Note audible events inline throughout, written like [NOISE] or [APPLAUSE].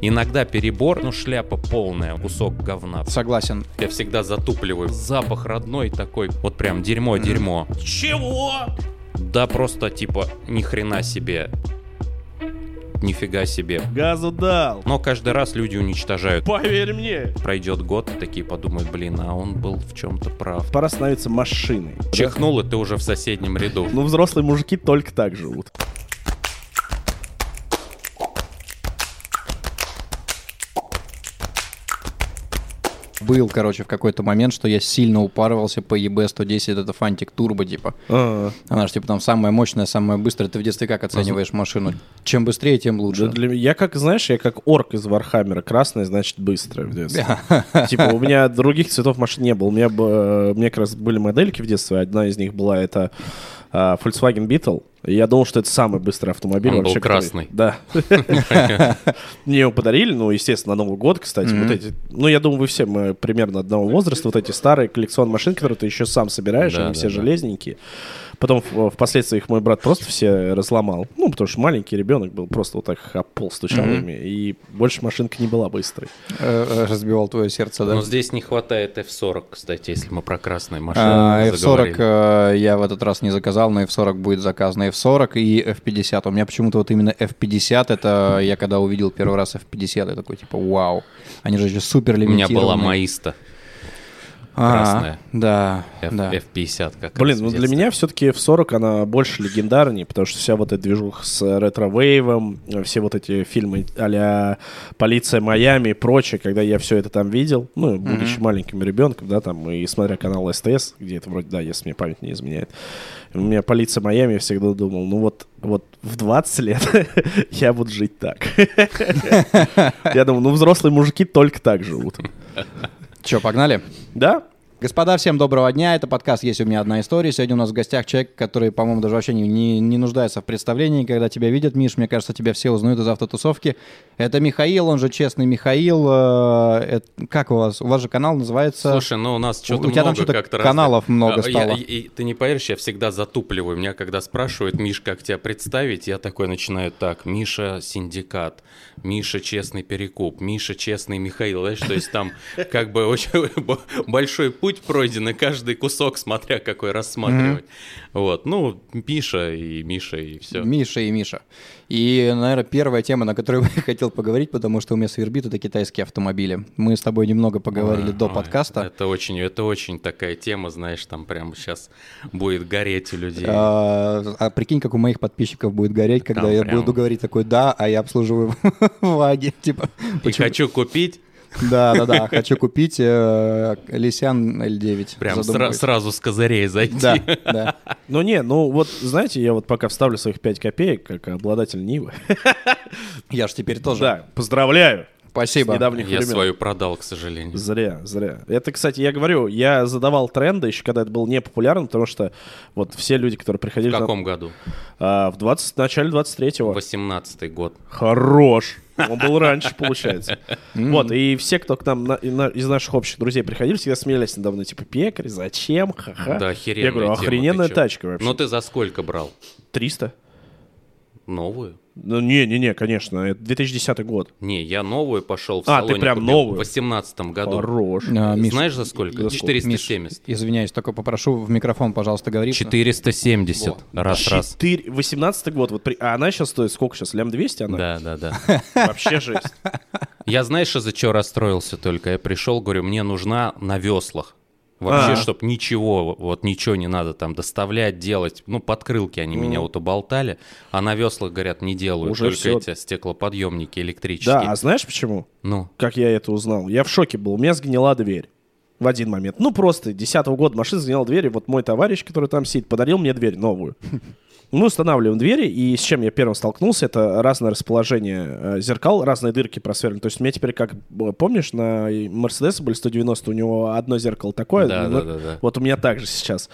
Иногда перебор, ну шляпа полная, кусок говна. Согласен. Я всегда затупливаю. Запах родной такой, вот прям дерьмо-дерьмо. Чего? Да просто типа ни хрена себе. Нифига себе. Газу дал. Но каждый раз люди уничтожают. Поверь мне. Пройдет год, такие подумают, блин, а он был в чем-то прав. Пора становиться машиной. Чихнул, и ты уже в соседнем ряду. Ну, взрослые мужики только так живут. Был, короче, в какой-то момент, что я сильно упарывался по EB110, это фантик турбо, типа. А, Она же, типа, там самая мощная, самая быстрая. Ты в детстве как оцениваешь машину? Чем быстрее, тем да лучше. для меня- Я как, знаешь, я как орк из Warhammer а. Красный, значит, быстро в детстве. Типа, у меня других цветов машин не было. У меня, бы- у меня как раз были модельки в детстве. Одна из них была это а, Volkswagen Beetle. И я думал, что это самый быстрый автомобиль Он был вообще. который- красный. Да. [LAUGHS] Мне его подарили, ну, естественно, на Новый год, кстати. Вот эти, ну, я думаю, вы все мы примерно одного возраста. Вот эти старые коллекционные машины, которые ты еще сам собираешь, они все железненькие. Потом в- впоследствии их мой брат просто все разломал. Ну, потому что маленький ребенок был, просто вот так об пол стучал ими. И больше машинка не была быстрой. Э, э, Разбивал твое сердце, да? Но здесь не хватает F40, кстати, если мы про красные машины А, F40 заговорили. э, я в этот раз не заказал, но F40 будет заказано. F40 и F50. У меня почему-то вот именно F50, это я когда увидел первый раз F50, я такой типа вау. Они же еще супер У меня лимитированные. была Маиста А, красная. Да, F- да. F50 как Блин, ну для меня все-таки F40, она больше легендарней, потому что вся вот эта движуха с ретро-вейвом, все вот эти фильмы а «Полиция Майами» и прочее, когда я все это там видел, ну, будучи маленьким ребенком, да, там, и смотря канал СТС, где это вроде, да, если мне память не изменяет, у меня «Полиция Майами», я всегда думал, ну вот, вот в 20 лет [LAUGHS] я буду жить так. [LAUGHS] Я думал, ну взрослые мужики только так живут. Че, погнали? Да? Господа, всем доброго дня. Это подкаст «Есть у меня одна история». Сегодня у нас в гостях человек, который, по-моему, даже вообще не, не, не нуждается в представлении. Когда тебя видят, Миш, мне кажется, тебя все узнают из автотусовки. Это Михаил, он же честный Михаил. Э, это- как у вас? У вас же канал называется... Слушай, ну у нас что-то у тебя там много что-то каналов разных. много А, я- стало. и- и ты не поверишь, я всегда затупливаю. Меня когда спрашивают, Миш, как тебя представить, я такой начинаю так. Миша Синдикат, Миша Честный Перекуп, Миша Честный Михаил. Знаешь, то есть там как бы очень [LAUGHS] большой путь пройден, и каждый кусок, смотря какой рассматривать. Вот, ну, Миша и Миша, и все. Миша и Миша. И, наверное, первая тема, на которую [LAUGHS] я хотел поговорить, потому что у меня свербит, это китайские автомобили. Мы с тобой немного поговорили до подкаста. Это очень, это очень такая тема, знаешь, там прямо сейчас будет гореть у людей. А, а прикинь, как у моих подписчиков будет гореть, когда Там я прям- буду говорить такой «да», а я обслуживаю [LAUGHS] ваги. Типа, И хочу купить, Да, да, да, хочу купить э, Лисян L9. прям сра- сразу с козырей зайти. Да, [LAUGHS] да. Ну не, ну вот, знаете, я вот пока вставлю своих 5 копеек, как обладатель Нивы. Я ж теперь тоже. Да, поздравляю. Спасибо. С недавних Я времен. свою продал, к сожалению. Зря, зря. Это, кстати, я говорю, я задавал тренды еще, когда это был не популярно, потому что вот все люди, которые В приходили... на- каком году? А, в 20, начале 23-го. 18-й год. Хорош. Он был раньше, получается. Вот, и все, кто к нам на- на- из наших общих друзей приходили, всегда смеялись недавно, типа, пекарь, зачем, ха-ха. Да, охеренная Я говорю, охрененная тачка вообще. Ну ты за сколько брал? 300? Новую? Ну, не-не-не, конечно, это 2010 год. Не, я новую пошел в А, ты прям новую? в 18 году. Хорош. А, Миш, Знаешь за сколько? Миш, 470. извиняюсь, только попрошу в микрофон, пожалуйста, говорить. 470. Раз, раз. 4, 18 год, вот при- а она сейчас стоит сколько сейчас? Лям 200 она? Да, да, да. [LAUGHS] Вообще жесть. Я знаешь, из-за чего расстроился только? Я пришел, говорю, мне нужна на веслах. Вообще, А. чтоб ничего, вот ничего не надо там доставлять, делать. Ну, подкрылки они меня вот уболтали, а на веслах, говорят, не делают. Уже только всё. эти стеклоподъемники электрические. Да, а знаешь почему? Ну, Как я это узнал? Я в шоке был. У меня сгнила дверь. В один момент. Ну, просто 10 года машина сгнила дверь, и вот мой товарищ, который там сидит, подарил мне дверь новую. Мы устанавливаем двери, и с чем я первым столкнулся, это разное расположение э, зеркал, разные дырки просверлены. То есть у меня теперь, как, помнишь, на Мерседесе были 190, у него одно зеркало такое. Да, ну, да, да, да. Вот у меня так же сейчас.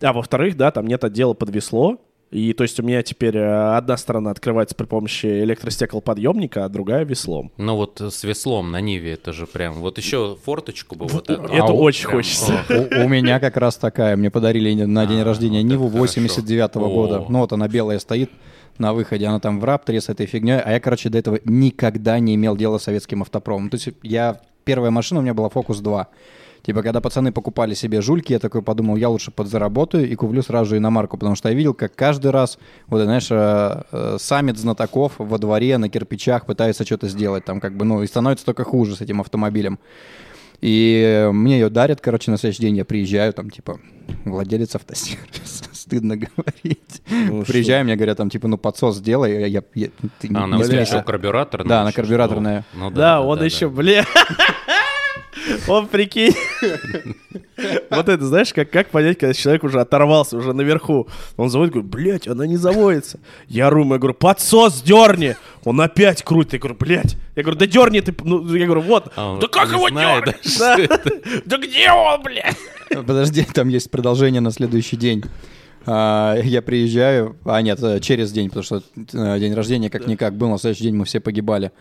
А во-вторых, да, там нет отдела под весло, и то есть у меня теперь э, одна сторона открывается при помощи электростеклоподъемника, а другая веслом. ну вот э, с веслом на Ниве это же прям... Вот еще форточку бы вот эту. Это А очень прям, хочется. У, у меня как раз такая. Мне подарили на день рождения вот Ниву это хорошо. 89 О. года. Ну вот она белая стоит. на выходе, она там в Рапторе с этой фигней, а я, короче, до этого никогда не имел дела с советским автопромом. То есть я, первая машина у меня была Фокус 2. Типа, когда пацаны покупали себе жульки, я такой подумал, я лучше подзаработаю и куплю сразу же иномарку, потому что я видел, как каждый раз, вот, знаешь, э, э, саммит знатоков во дворе на кирпичах пытается что-то сделать, там как бы, ну, и становится только хуже с этим автомобилем. И мне ее дарят, короче, на следующий день я приезжаю, там, типа, владелец автосервиса, [LAUGHS] стыдно говорить. Ну, Приезжаю, мне говорят, там, типа, ну, подсос сделай, я... я, я- ты не- А, она не у тебя еще карбюраторная? Да, она карбюраторная. что? Ну Да, он еще, бля. [LAUGHS] Он, прикинь, вот это, знаешь, как, как понять, когда человек уже оторвался, уже наверху. Он заводит, говорит, блядь, она не заводится. Я рум, я говорю, подсос дерни. Он опять крутит. Я говорю, блядь. Я говорю, да дерни ты. Ну, я говорю, вот. А да как его дернуть? да, Да где он, блядь? Подожди, там есть продолжение на следующий день. А, Я приезжаю, а нет, э, через день, потому что э, день рождения как-никак был, на следующий день мы все погибали.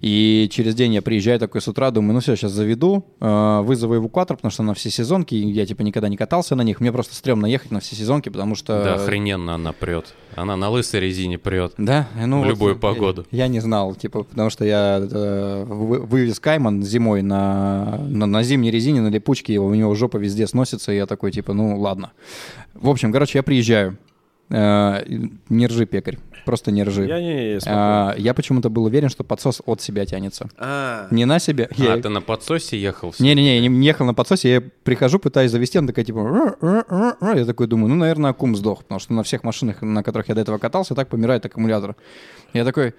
И через день я приезжаю такой с утра, думаю, ну все, сейчас заведу, э, вызову эвакуатор, потому что на все сезонки, я типа никогда не катался на них, мне просто стрёмно ехать на все сезонки, потому что... Да, охрененно она прет. Она на лысой резине прет. Да, ну В вот, любую э, погоду. Я не знал, типа, потому что я э, вы- вывез Кайман зимой на, на, на зимней резине, на липучке, у него жопа везде сносится, и я такой, типа, ну ладно. В общем, короче, я приезжаю. Э, не ржи, пекарь, просто не ржи. Я не А, я почему-то был уверен, что подсос от себя тянется. А, Не на себе. А, я- ты на подсосе ехал? Не-не-не, я не не ехал на подсосе, я прихожу, пытаюсь завести, она такая типа... Я такой думаю, ну, наверное, аккум сдох, потому что на всех машинах, на которых я до этого катался, так помирает аккумулятор. Я такой,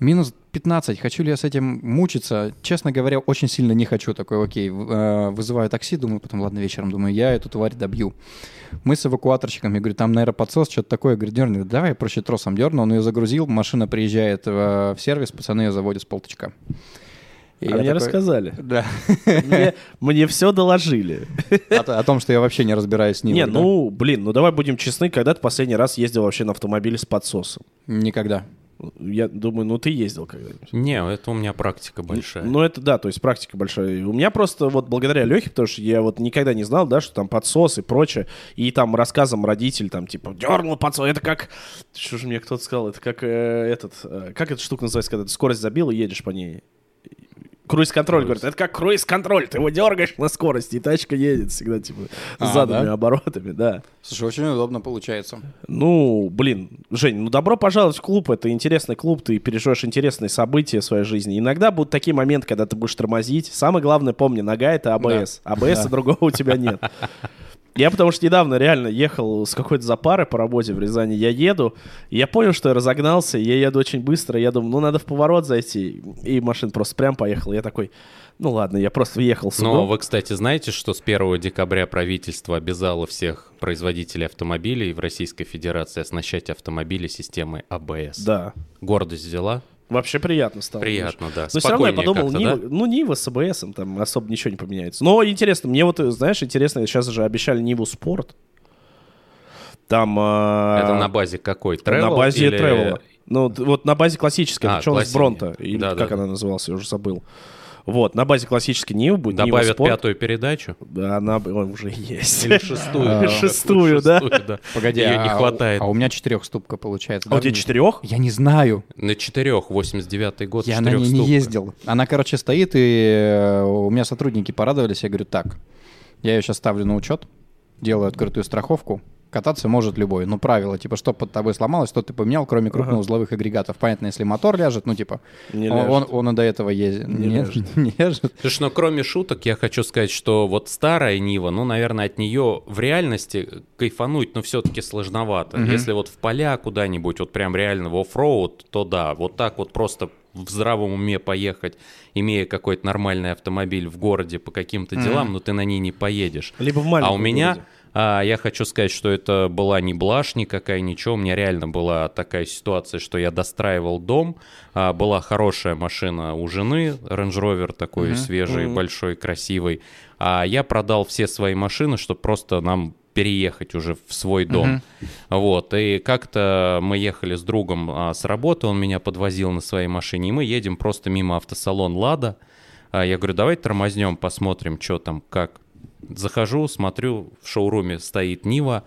минус 15, хочу ли я с этим мучиться? Честно говоря, очень сильно не хочу. Такой, окей, э, вызываю такси, думаю, потом, ладно, вечером, думаю, я эту тварь добью. Мы с эвакуаторщиком, я говорю, там, наверное, подсос, что-то такое. Я говорю, дерни, давай я проще тросом дерну. Он ее загрузил, машина приезжает э, в сервис, пацаны ее заводят с полточка. И а мне такой, рассказали. Да. Мне, мне все доложили. О, о том, что я вообще не разбираюсь с ним. Не, ну, блин, ну давай будем честны, когда ты последний раз ездил вообще на автомобиле с подсосом? Никогда. Я думаю, ну ты ездил когда-нибудь. Не, это у меня практика большая. Ну, это да, то есть практика большая. У меня просто вот благодаря Лехе, потому что я вот никогда не знал, да, что там подсос и прочее, и там рассказом родитель там типа дернул подсос, это как, что же мне кто-то сказал, это как э, этот, э, как эта штука называется, когда ты скорость забил и едешь по ней? Круиз-контроль, говорит, это как круиз-контроль, ты его дергаешь на скорости, и тачка едет всегда, типа, А, задними да? оборотами, да. Слушай, очень удобно получается. Ну, блин, Жень, ну добро пожаловать в клуб. Это интересный клуб, ты переживешь интересные события в своей жизни. Иногда будут такие моменты, когда ты будешь тормозить. Самое главное, помни, нога это АБС. АБС и другого у тебя нет. [LAUGHS] Я потому что недавно реально ехал с какой-то запары по работе в Рязани. Я еду, и я понял, что я разогнался, я еду очень быстро. Я думаю, ну надо в поворот зайти. И машина просто прям поехала. Я такой, ну ладно, я просто въехал с Но вы, кстати, знаете, что с 1 декабря правительство обязало всех производителей автомобилей в Российской Федерации оснащать автомобили системой АБС? Да. Гордость взяла? Вообще приятно стало. Приятно, да. Но все равно я Спокойнее подумал, Нива, да? ну Нива с АБС там особо ничего не поменяется. Но интересно, мне вот, знаешь, интересно, сейчас же обещали Ниву Спорт. Там... а, Это на базе какой? на Travel базе или- Travel. Ну, вот на базе классической, А, началась классики. Бронта, или Да, как да, она называлась, я уже забыл. Вот, на базе классической Нивы будет Нива Добавят Спорт. пятую передачу? Да, она ой, уже есть. Или шестую? А, шестую, да. Погоди, Ее не а- хватает. А у меня четырехступка получается. А у тебя четырех? Я не знаю. На четырех, 89-й год, Я на ней не ездил. Она, короче, стоит, и э, у меня сотрудники порадовались. Я говорю, так, я ее сейчас ставлю на учет, делаю открытую страховку. Кататься может любой. Ну, правило, типа, что под тобой сломалось, что ты поменял, кроме крупноузловых агрегатов. Понятно, если мотор ляжет, ну, типа, Не он, он, он и до этого ездит. Не ляжет. [LAUGHS] не ляжет. Слушай, ну кроме шуток, я хочу сказать, что вот старая Нива, ну, наверное, от нее в реальности кайфануть, но все-таки сложновато. Мгм. Если вот в поля куда-нибудь, вот прям реально в оффроуд, то да, вот так вот просто в здравом уме поехать, имея какой-то нормальный автомобиль в городе по каким-то делам, но ты на ней не поедешь. Либо в А маленьком у меня, городе. А, я хочу сказать, что это была не блажь никакая, ничего. У меня реально была такая ситуация, что я достраивал дом. а, была хорошая машина у жены, Range Rover такой Мгм. свежий, Мгм. большой, красивый. А я продал все свои машины, чтобы просто нам переехать уже в свой дом. Вот, и как-то мы ехали с другом а, с работы, он меня подвозил на своей машине, и мы едем просто мимо автосалон «Лада». А я говорю, давай тормознем, посмотрим, что там, как. Захожу, смотрю, в шоуруме стоит Нива,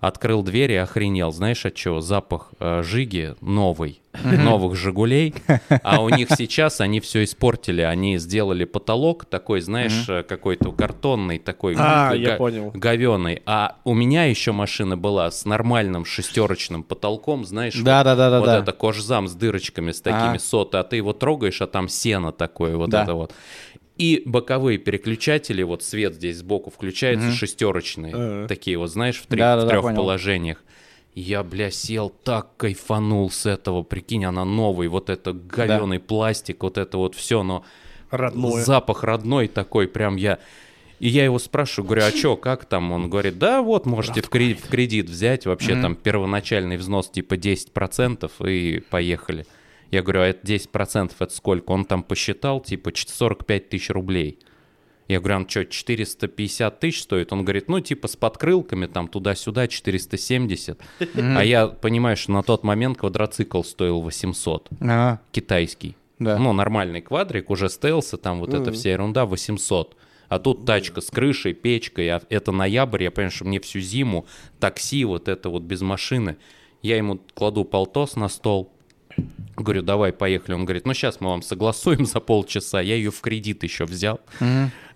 Открыл дверь и охренел. Знаешь от чего? Запах э, жиги новый, новых «Жигулей». А у них сейчас они все испортили. Они сделали потолок такой, знаешь, э, какой-то картонный такой. А, я понял. Говеный. А у меня еще машина была с нормальным шестерочным потолком, знаешь. вот- Да-да-да-да-да. Вот это кожзам с дырочками, с такими А. соты. А ты его трогаешь, а там сено такое, вот это вот. И боковые переключатели, вот свет здесь сбоку включается, шестерочные. Ага. Такие вот, знаешь, в, три- в трех понял. положениях. Я, бля, сел, так кайфанул с этого. Прикинь, она новый, вот это говеный пластик, вот это вот все, но Родное. запах родной такой, прям я... И я его спрашиваю, говорю, а что, как там? Он говорит, да вот, можете в кредит, в кредит взять, вообще там первоначальный взнос типа 10% и поехали. Я говорю, а это 10% это сколько? Он там посчитал, типа, ч- 45 тысяч рублей. Я говорю, он что, 450 тысяч стоит? Он говорит, ну, типа, с подкрылками, там, туда-сюда, 470. А я понимаю, что на тот момент квадроцикл стоил 800 Ага, китайский. Ну, нормальный квадрик, уже стелсы, там вот эта вся ерунда, 800. А тут тачка с крышей, печкой, а это ноябрь, я понимаю, что мне всю зиму такси, вот это вот без машины. Я ему кладу полтос на стол, говорю, давай, поехали. Он говорит, ну сейчас мы вам согласуем за полчаса. Я ее в кредит еще взял.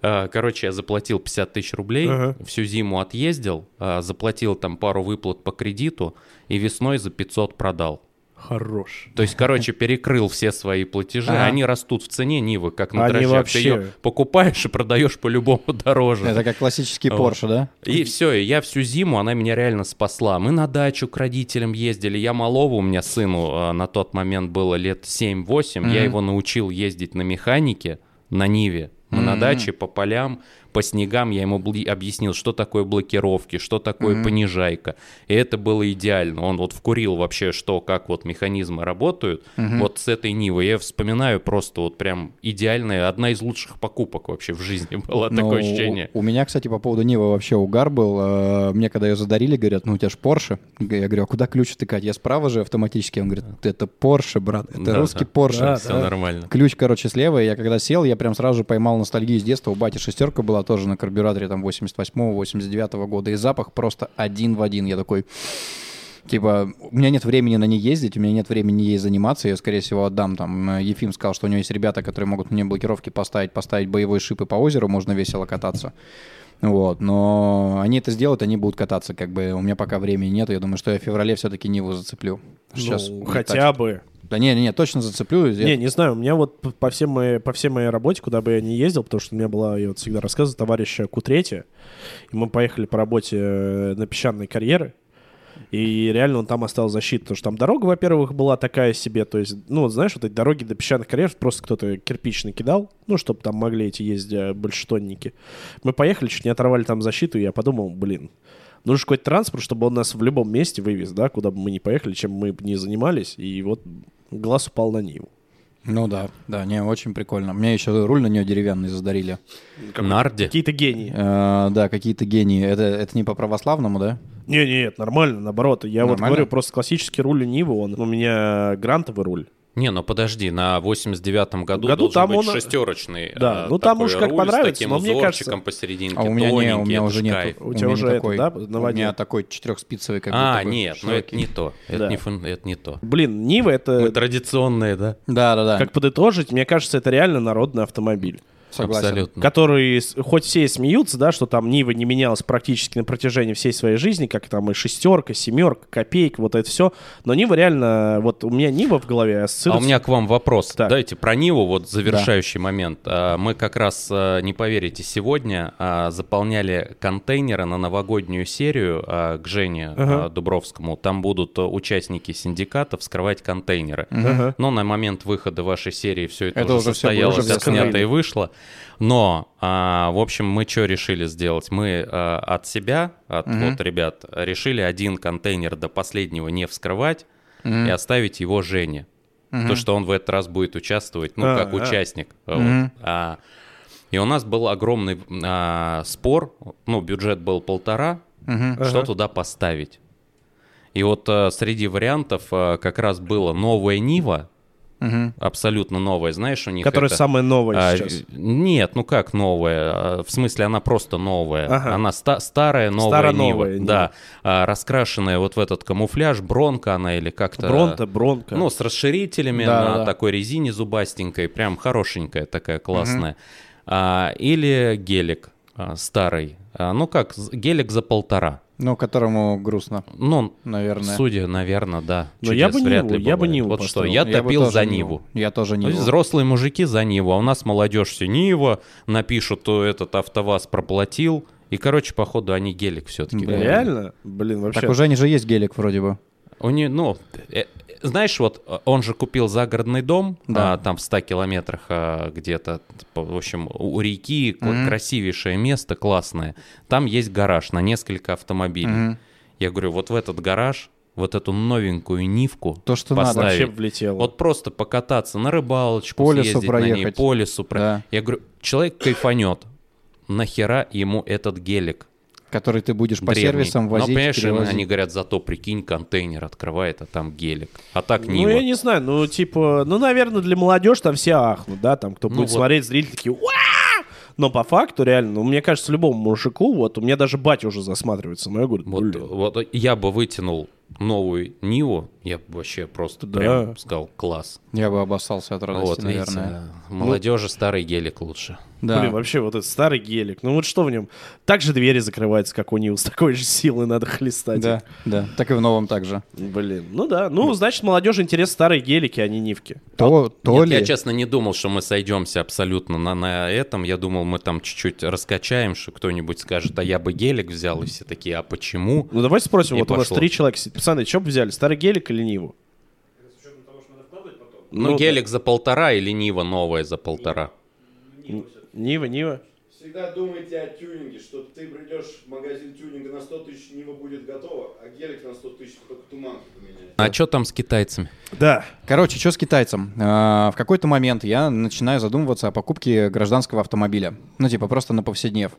А, Короче, я заплатил 50 тысяч рублей, Ага. всю зиму отъездил, а, заплатил там пару выплат по кредиту и весной за 500 продал. Хорош. То есть, короче, перекрыл все свои платежи. Ага. Они растут в цене Нивы, как на Они дрожжах. вообще- Ты ее покупаешь и продаешь по-любому [LAUGHS] дороже. Это как классический Вот. Порше, да? И все, и я всю зиму, она меня реально спасла. Мы на дачу к родителям ездили. Я малого, у меня сыну а, на тот момент было лет 7-8. Я его научил ездить на механике, на Ниве. Мы на даче по полям, по снегам я ему объяснил, что такое блокировки, что такое понижайка. И это было идеально. Он вот вкурил вообще, что, как вот механизмы работают. Вот с этой Нивы я вспоминаю просто вот прям идеальная, одна из лучших покупок вообще в жизни была. Ну, Такое ощущение. У, у меня, кстати, по поводу Нивы вообще угар был. Э, Мне когда ее задарили, говорят, ну у тебя же Порше. Я говорю, а куда ключ втыкать? Я справа же автоматически. Он говорит, это Порше, брат, это Да, русский да. Порше. Да, Все нормально. Ключ, короче, слева. и Я когда сел, я прям сразу же поймал ностальгию с детства. У бати шестерка была тоже на карбюраторе там 88-89 года. И запах просто один в один. Я такой... Типа, у меня нет времени на ней ездить, у меня нет времени ей заниматься, я, скорее всего, отдам. Там Ефим сказал, что у него есть ребята, которые могут мне блокировки поставить, поставить боевой шип и по озеру можно весело кататься. Вот, но они это сделают, они будут кататься, как бы у меня пока времени нет, я думаю, что я в феврале все-таки Ниву зацеплю. Сейчас Ну, будет хотя бы. Да не, не, не, точно зацеплю. Я- Не, не знаю, у меня вот по, всем моей, по всей моей работе, куда бы я ни ездил, потому что у меня была, я вот всегда рассказываю, товарища Кутрети, и мы поехали по работе э, на песчаные карьеры, и реально он там оставил защиту, потому что там дорога, во-первых, была такая себе, то есть, ну, вот знаешь, вот эти дороги до песчаных карьеров просто кто-то кирпич накидал, ну, чтобы там могли эти ездить э, большетонники. Мы поехали, чуть не оторвали там защиту, и я подумал, блин, нужен какой-то транспорт, чтобы он нас в любом месте вывез, да, куда бы мы ни поехали, чем мы бы ни занимались, и вот глаз упал на Ниву. Ну да, да, не, очень прикольно. Мне еще руль на нее деревянный задарили. Нарди. Какие-то гении. Э, да, какие-то гении. Это, это не по православному, да? Не, не, нет, нормально, наоборот. Я вот Нормально? говорю, просто классический руль Нивы, он у меня грантовый руль. Не, ну подожди, на 89-м году, Году должен там быть он- шестерочный. Да, а, ну там такой уж как руль понравится, С таким но мне узорчиком кажется- посерединке, А у меня не, у меня это уже нет. кайф. У тебя уже это, да, У меня такой четырехспицевый, как А, нет, ну это не то. Это, Да. не, фун- это не то. Блин, Нива Мы это, традиционные, да? Да, да, да. как подытожить, мне кажется, это реально народный автомобиль. Согласен. Абсолютно. Который, с- хоть все и смеются, да, что там Нива не менялась практически на протяжении всей своей жизни, как там и шестерка, семерка, копейка, вот это все. Но Нива реально, вот у меня Нива в голове А ассоциируется. у меня к вам вопрос. Так. Дайте про Ниву, вот завершающий момент. А, Мы как раз, а, не поверите, сегодня а, заполняли контейнеры на новогоднюю серию а, к Жене Ага. а, Дубровскому. Там будут а, участники синдиката вскрывать контейнеры. Ага. Но на момент выхода вашей серии все это, Это уже состоялось, было, уже отснято и вышло. Но, а, в общем, мы что решили сделать? Мы а, от себя, от вот ребят, решили один контейнер до последнего не вскрывать и оставить его Жене. То, что он в этот раз будет участвовать, ну, А, как а. участник. Вот. А, и у нас был огромный а, спор, ну, бюджет был полтора, что Ага. туда поставить. И вот а, среди вариантов а, как раз было новая Нива, Мгм. абсолютно новая, знаешь, у них Которая это- самая новая а, сейчас. Нет, ну как новая? В смысле, она просто новая. Ага. Она ста- старая, новая Старо-новая Нива. Нива. Да, А, раскрашенная вот в этот камуфляж, бронка она или как-то... Бронта, бронка. Ну, с расширителями Да, на да. такой резине зубастенькой, прям хорошенькая такая, классная. А, или гелик а, старый. А, ну как, гелик за полтора. Ну, которому грустно, Ну, наверное. судя, наверное, да. Но я Чудес бы вряд Ниву, ли я бы. Ниву Вот что, я бы топил за Ниву. Ниву. Я тоже То есть Ниву. взрослые мужики за Ниву, а у нас молодежь все Нива, напишут, то этот АвтоВАЗ проплатил. И, короче, походу, они гелик все-таки. Реально? Блин, вообще. Так уже они же есть гелик вроде бы. У не, ну, э, знаешь, вот э, он же купил загородный дом, Да. а, там в 100 километрах а, где-то, типа, в общем, у реки Мгм. красивейшее место, классное. Там есть гараж на несколько автомобилей. Мгм. Я говорю, вот в этот гараж, вот эту новенькую Нивку То, что надо. поставить. Вообще влетело. Вот просто покататься на рыбалочку, По лесу съездить на ней, проехать. по лесу. про- Да. Я говорю, человек кайфанет. Нахера ему этот гелик? Который ты будешь по древний? сервисам возить, Но, понимаешь, перевозить. они говорят, зато прикинь, контейнер открывает, а там гелик. А так Ну, Нива. я не знаю, ну, типа, ну, наверное, для молодежи там все ахнут, да, там, кто Ну, будет вот. смотреть, зрители такие, «Уа!» Но по факту, реально, ну, мне кажется, любому мужику, вот, у меня даже батя уже засматривается, но я говорю, Вот, вот я бы вытянул новую Ниву, я бы вообще просто Да. прям сказал класс. Я бы обоссался от радости, вот, видите, наверное. да. молодежи старый гелик лучше. Да. Блин, вообще, вот этот старый гелик, ну, вот что в нем? Так же двери закрываются, как у Нил, с такой же силой надо хлестать. Да, да. Так и в новом также. Блин, ну да, ну, значит, молодежи интересны старые гелики, а не Нивки. То, то Нет, ли... я, честно, не думал, что мы сойдемся абсолютно на, на этом. Я думал, мы там чуть-чуть раскачаем, что кто-нибудь скажет, а я бы гелик взял, и все такие, а почему? Ну, давайте спросим, И вот у нас пошло. три человека сидит. Пацаны, что бы взяли, старый гелик или Ниву? Ну, Ну, гелик за полтора или Нива новая за полтора? Нива, Нива. Всегда думайте о тюнинге, что ты придешь в магазин тюнинга на 100 тысяч, Нива будет готова, а гелик на 100 тысяч только туманки поменяет. А что там с китайцами? Да. Короче, что с китайцем? А, В какой-то момент я начинаю задумываться о покупке гражданского автомобиля. Ну, типа, просто на повседнев.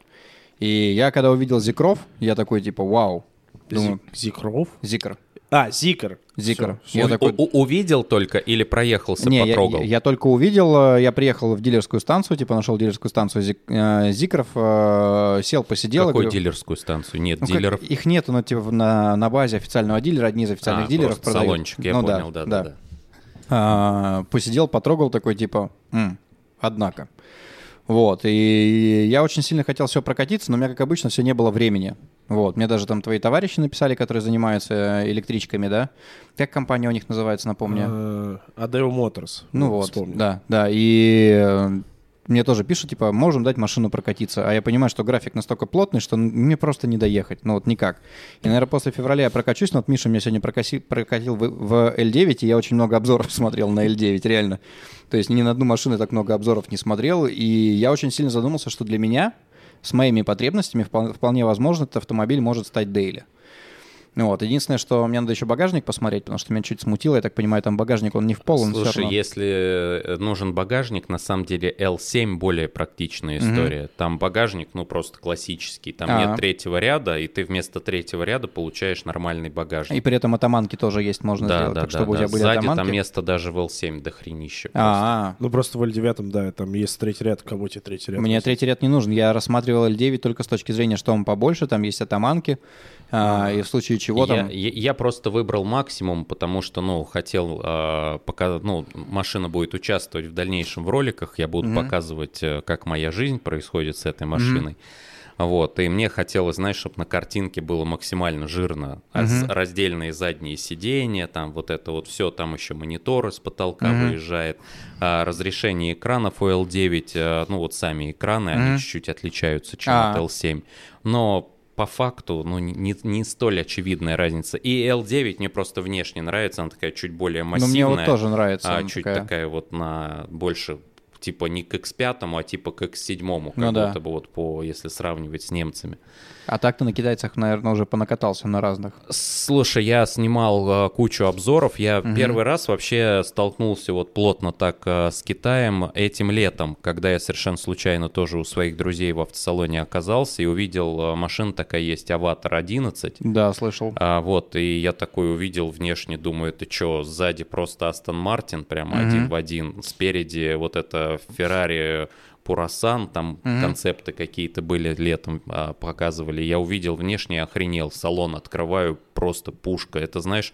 И я, когда увидел Зикров, я такой, типа, вау. Думаю, Зикров? Зикр. А, Зикр. Зикр. Всё, Я У- такой, у- увидел только или проехался, Не, потрогал? я- я только увидел, э, я приехал в дилерскую станцию, типа нашел дилерскую станцию Зик- э, Зикров, э, сел, посидел. Какую говорю, дилерскую станцию? Нет, ну, как- дилеров. Их нету, но типа на, на базе официального дилера, одни из официальных А, дилеров продают. салончик, я Ну понял, да, да, да. А, посидел, потрогал такой, типа, «М, однако. Вот, и я очень сильно хотел все прокатиться, но у меня, как обычно, все не было времени. Вот, мне даже там твои товарищи написали, которые занимаются э, электричками, да? Как компания у них называется, напомню? Э, Adeo Motors. Ну вот, вспомнил. да, да. И э, мне тоже пишут, типа, можем дать машину прокатиться. А я понимаю, что график настолько плотный, что мне просто не доехать. Ну вот никак. И, наверное, после февраля я прокачусь, но вот Миша меня сегодня прокаси- прокатил в, в L9, и я очень много обзоров [LAUGHS] смотрел на L9, реально. То есть ни на одну машину так много обзоров не смотрел. И я очень сильно задумался, что для меня с моими потребностями впол- вполне возможно этот автомобиль может стать дейли. Ну вот, единственное, что мне надо еще багажник посмотреть, потому что меня чуть смутило, я так понимаю, там багажник, он не в пол, он Слушай, равно. если э, нужен багажник, на самом деле L7 более практичная история. Там багажник, ну, просто классический. Там А. нет третьего ряда, и ты вместо третьего ряда получаешь нормальный багажник. И при этом атаманки тоже есть, можно да, сделать. да, так, да, чтобы у да. тебя были Сзади атаманки. там место даже в L7 дохренища. просто. А, Ну просто в L9, да, там есть третий ряд, кого тебе третий а. ряд? Мне третий ряд не нужен. Я рассматривал L9 только с точки зрения, что он побольше, там есть атаманки, а, и в случае чего я, там... я- я просто выбрал максимум, потому что, ну, хотел, а, пока, ну, машина будет участвовать в дальнейшем в роликах, я буду показывать, э, как моя жизнь происходит с этой машиной. Вот, и мне хотелось, знаешь, чтобы на картинке было максимально жирно. С- Раздельные задние сиденья, там вот это вот все, там еще мониторы с потолка выезжает. А, разрешение экранов у L9, э, ну вот сами экраны, они чуть-чуть отличаются, чем А. от L7. Но по факту, ну, не, не столь очевидная разница. И L9 мне просто внешне нравится, она такая чуть более Ну, массивная. мне вот тоже нравится. а чуть такая. такая вот на больше типа не к X5, а типа к X7, как Ну да. будто бы вот по, если сравнивать с немцами. А так ты на китайцах, наверное, уже понакатался на разных. Слушай, я снимал э, кучу обзоров. Я первый раз вообще столкнулся вот плотно так э, с Китаем этим летом, когда я совершенно случайно тоже у своих друзей в автосалоне оказался и увидел э, машина такая есть, Аватар 11. Да, слышал. А, вот, и я такой увидел внешне, думаю, это что, сзади просто Астон Мартин, прямо один в один, спереди вот это Феррари Пурасан, там концепты какие-то были летом, а, показывали. Я увидел внешне, охренел, салон открываю, просто пушка. Это, знаешь,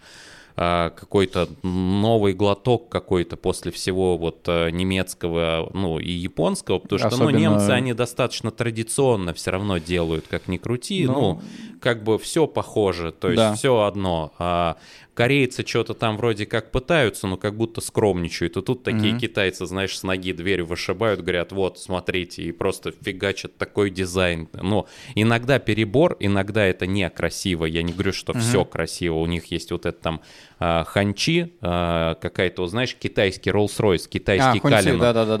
а, какой-то новый глоток какой-то после всего вот а, немецкого, ну и японского, потому что, ну, Особенно- немцы, они достаточно традиционно все равно делают, как ни крути, Ну, ну, как бы все похоже, то есть Да. все одно. А корейцы что-то там вроде как пытаются, но как будто скромничают. И тут такие китайцы, знаешь, с ноги дверь вышибают, говорят, вот, смотрите, и просто фигачат такой дизайн. Но иногда перебор, иногда это некрасиво. Я не говорю, что все красиво. У них есть вот это там а, ханчи, а, какая-то, знаешь, китайский Rolls-Royce, китайский А, Калина.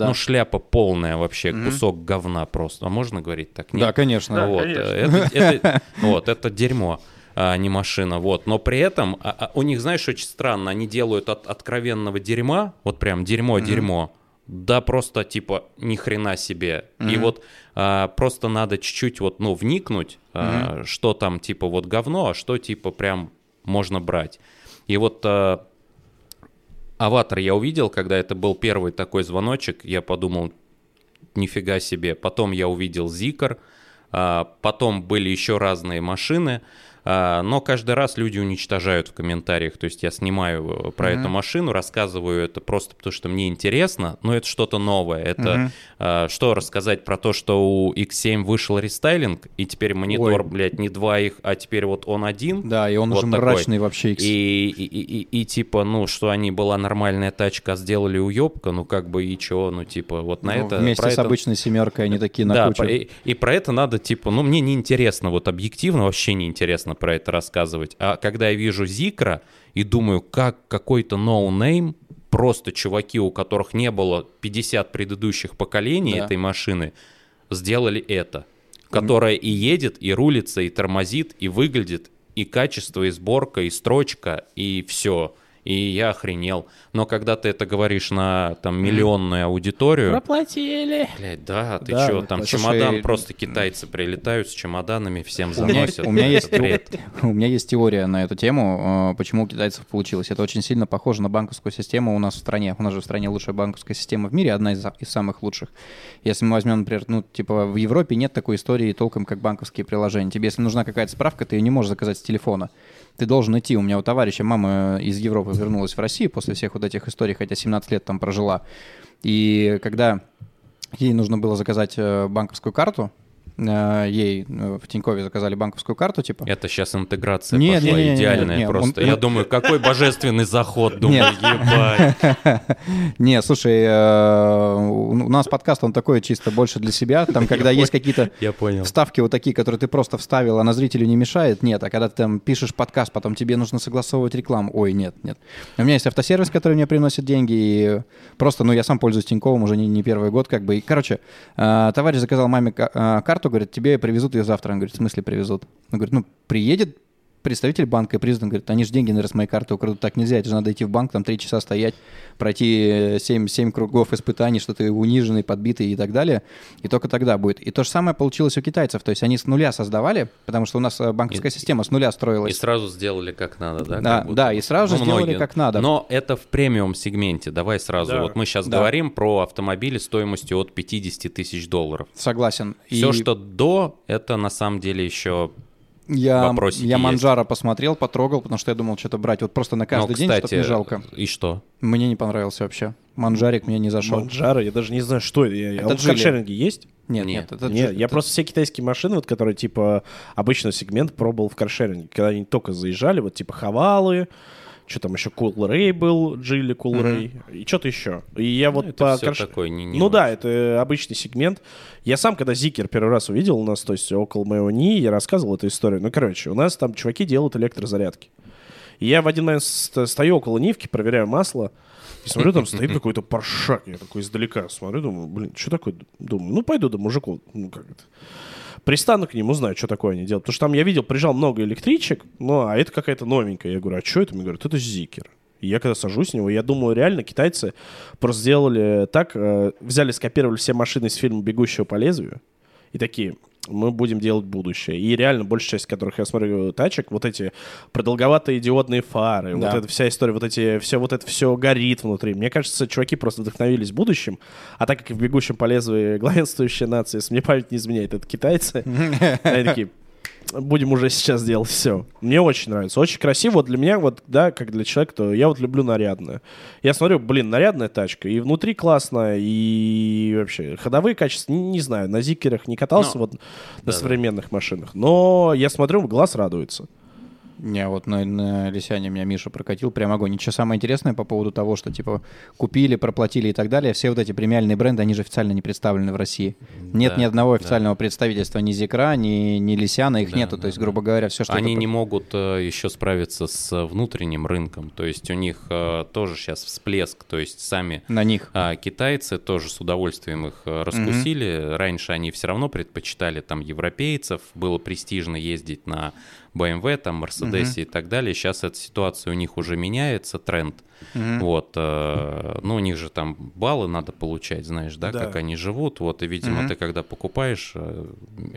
Ну, шляпа полная вообще, кусок говна просто. А можно говорить так? Нет? Да, конечно. вот, э, это, это- [LAUGHS] вот, это дерьмо, а не машина, вот. Но при этом а, а, у них, знаешь, очень странно, они делают от откровенного дерьма, вот прям дерьмо-дерьмо, да просто типа ни хрена себе. И вот а, просто надо чуть-чуть вот, ну, вникнуть, а, что там типа вот говно, а что типа прям можно брать. И вот а, Аватар я увидел, когда это был первый такой звоночек, я подумал, нифига себе. Потом я увидел Зикр, а, потом были еще разные машины, но каждый раз люди уничтожают в комментариях. То есть я снимаю э, про эту машину, рассказываю это просто потому, что мне интересно, но это что-то новое. Это а, что рассказать про то, что у X7 вышел рестайлинг, и теперь монитор, Ой. блядь, не два их, а теперь вот он один. Да, и он Вот уже такой. мрачный вообще. X. И, и, и, и- и типа, ну, что они была нормальная тачка, а сделали уебка, ну, как бы и чего, ну, типа, вот на Ну, это... Вместе про с это- обычной семеркой они такие на да, кучу. и, и про это надо, типа, ну, мне неинтересно, вот объективно вообще неинтересно про это рассказывать. А когда я вижу Zeekr а и думаю, как какой-то no name, просто чуваки, у которых не было 50 предыдущих поколений Да. этой машины, сделали это. Которая и едет, и рулится, и тормозит, и выглядит, и качество, и сборка, и строчка, и все. И я охренел. Но когда ты это говоришь на там миллионную аудиторию, Проплатили. Блять, да, ты Да, чё, там слушай, чемодан, просто китайцы прилетают с чемоданами, всем заносят. у меня есть, [LAUGHS] у меня есть теория на эту тему, э, почему у китайцев получилось. Это очень сильно похоже на банковскую систему у нас в стране. У нас же в стране лучшая банковская система в мире, одна из, из самых лучших. Если мы возьмем, например, ну, типа в Европе нет такой истории толком, как банковские приложения. Тебе, если нужна какая-то справка, ты ее не можешь заказать с телефона. Ты должен идти. У меня у товарища мама из Европы вернулась в Россию после всех вот этих историй, хотя 17 лет там прожила. И когда ей нужно было заказать э, банковскую карту, ей э, в Тинькове заказали банковскую карту, типа. Это сейчас интеграция Не, пошла не, не, не, идеальная не, просто. он- Я он- думаю, какой [LAUGHS] божественный заход, думаю, ебать. [LAUGHS] Не, слушай, э, у нас подкаст, он такой чисто больше для себя, там, [LAUGHS] когда есть какие-то вставки вот такие, которые ты просто вставил, она зрителю не мешает, нет. А когда ты там пишешь подкаст, потом тебе нужно согласовывать рекламу, ой, нет, нет. У меня есть автосервис, который мне приносит деньги, и просто, ну, я сам пользуюсь Тиньковым уже не, не первый год, как бы. И, короче, э, товарищ заказал маме ка- э, карту, говорит, тебе привезут ее завтра. Он говорит, в смысле привезут? Он говорит, ну, приедет представитель банка и президент говорит, они же деньги, наверное, с моей карты украдут. Так нельзя, это же надо идти в банк, там три часа стоять, пройти 7, 7 кругов испытаний, что ты униженный, подбитый и так далее. И только тогда будет. И то же самое получилось у китайцев. То есть они с нуля создавали, потому что у нас э, банковская И- система с нуля И строилась. сразу сделали как надо, да? Да, да, и сразу же Ну, сделали многие. как надо. Но это в премиум сегменте. Давай сразу. Да. Вот мы сейчас Да. говорим про автомобили стоимостью от 50 тысяч долларов. Согласен. Все, И что до, это на самом деле еще я, вопросики я есть. Манджара посмотрел, потрогал, потому что я думал что-то брать. Вот просто на каждый Ну, день, кстати, чтобы не жалко. И что? Мне не понравился вообще. Манджарик мне не зашел. Манджара, я даже не знаю, что это. Это а каршеринге есть? Нет, Нет. нет. это Нет, Джи- я это- просто все китайские машины, вот, которые типа обычный сегмент пробовал в каршеринге. Когда они только заезжали, вот типа Хавалы, что там еще Cool Ray был, Джили Cool Ray, и что-то еще. И я вот это по всё карш- такое не- не Ну да, это обычный сегмент. Я сам, когда Зикер первый раз увидел у нас, то есть около моего НИИ, я рассказывал эту историю. Ну, короче, у нас там чуваки делают электрозарядки. И я в один момент ст- стою около Нивки, проверяю масло, и смотрю, там стоит какой-то паршак. Я такой издалека смотрю, думаю, блин, что такое? Думаю, ну пойду до мужиков. Ну как это? Пристану к ним, узнаю, что такое они делают. Потому что там я видел, приезжал много электричек, ну, а это какая-то новенькая. Я говорю, а что это? Мне говорят, это Зикер. И я когда сажусь с него, я думаю, реально китайцы просто сделали так, э, взяли, скопировали все машины из фильма «Бегущего по лезвию» и такие, мы будем делать будущее. И реально, большая часть которых я смотрю тачек, вот эти продолговатые диодные фары, Да. вот эта вся история, вот эти, все вот это все горит внутри. Мне кажется, чуваки просто вдохновились будущим, а так как в «Бегущем по лезвию» [LAUGHS] главенствующая нация, если мне память не изменяет, это китайцы, [LAUGHS] они такие, будем уже сейчас делать все. Мне очень нравится. Очень красиво. Вот для меня, вот, да, как для человека, то я вот люблю нарядное. Я смотрю, блин, нарядная тачка. И внутри классно, и вообще ходовые качества, не, не знаю, на зикерах не катался Ну, вот на да-да. современных машинах. Но я смотрю, глаз радуется. Не, вот на, на Лисяне меня Миша прокатил, прям огонь. Ничего самое интересное по поводу того, что, типа, купили, проплатили и так далее, все вот эти премиальные бренды, они же официально не представлены в России. Нет Да, ни одного да. официального представительства ни Зикра, ни, ни Лисяна, их Да, нету. да, То есть, да. грубо говоря, все, что... Они это- не могут э, еще справиться с э, внутренним рынком. То есть у них э, тоже сейчас всплеск. То есть сами На них. а, китайцы тоже с удовольствием их раскусили. Раньше они все равно предпочитали там европейцев. Было престижно ездить на BMW, там, Мерседесе и так далее. Сейчас эта ситуация у них уже меняется, тренд. Вот, э, ну, у них же там баллы надо получать, знаешь, да, Да. как они живут. Вот, и, видимо, Мгм. ты когда покупаешь э,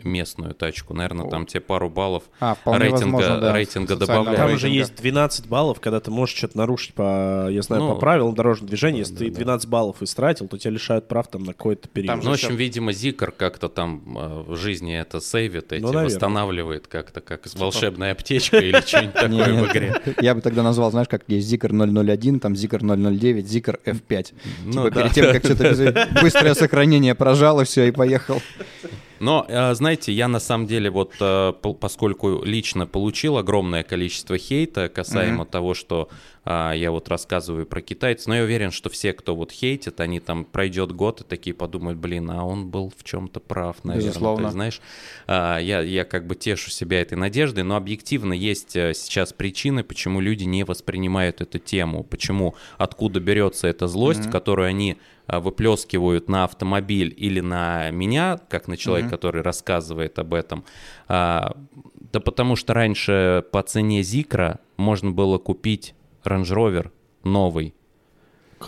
местную тачку, наверное, там тебе пару баллов А, рейтинга- возможно, да, рейтинга добавляют. Там уже есть 12 баллов, когда ты можешь что-то нарушить по, я знаю, Ну, по правилам дорожного движения. Если да, ты да. 12 баллов истратил, то тебя лишают прав там на какой-то период. Там Ну, в общем, видимо, Зикр как-то там э, в жизни это сейвит, эти, Ну, наверное. восстанавливает как-то, как волшебная аптечка или что-нибудь [LAUGHS] такое в игре. Я бы тогда назвал, знаешь, как есть Zikr 001, там Zikr 009, Zikr F5. Ну типа да. перед тем, как что-то [LAUGHS] быстрое сохранение прожало, все, и поехал. Но, э, знаете, я на самом деле вот, э, поскольку лично получил огромное количество хейта касаемо того, что а, я вот рассказываю про китайцев, но я уверен, что все, кто вот хейтит, они там пройдет год и такие подумают, блин, а он был в чем-то прав, наверное. Безусловно. Есть, знаешь, а, я, я как бы тешу себя этой надеждой, но объективно есть э, сейчас причины, почему люди не воспринимают эту тему, почему, откуда берется эта злость, которую они выплескивают на автомобиль или на меня, как на человека, который рассказывает об этом. А, да потому что раньше по цене Зикра можно было купить Range Rover новый.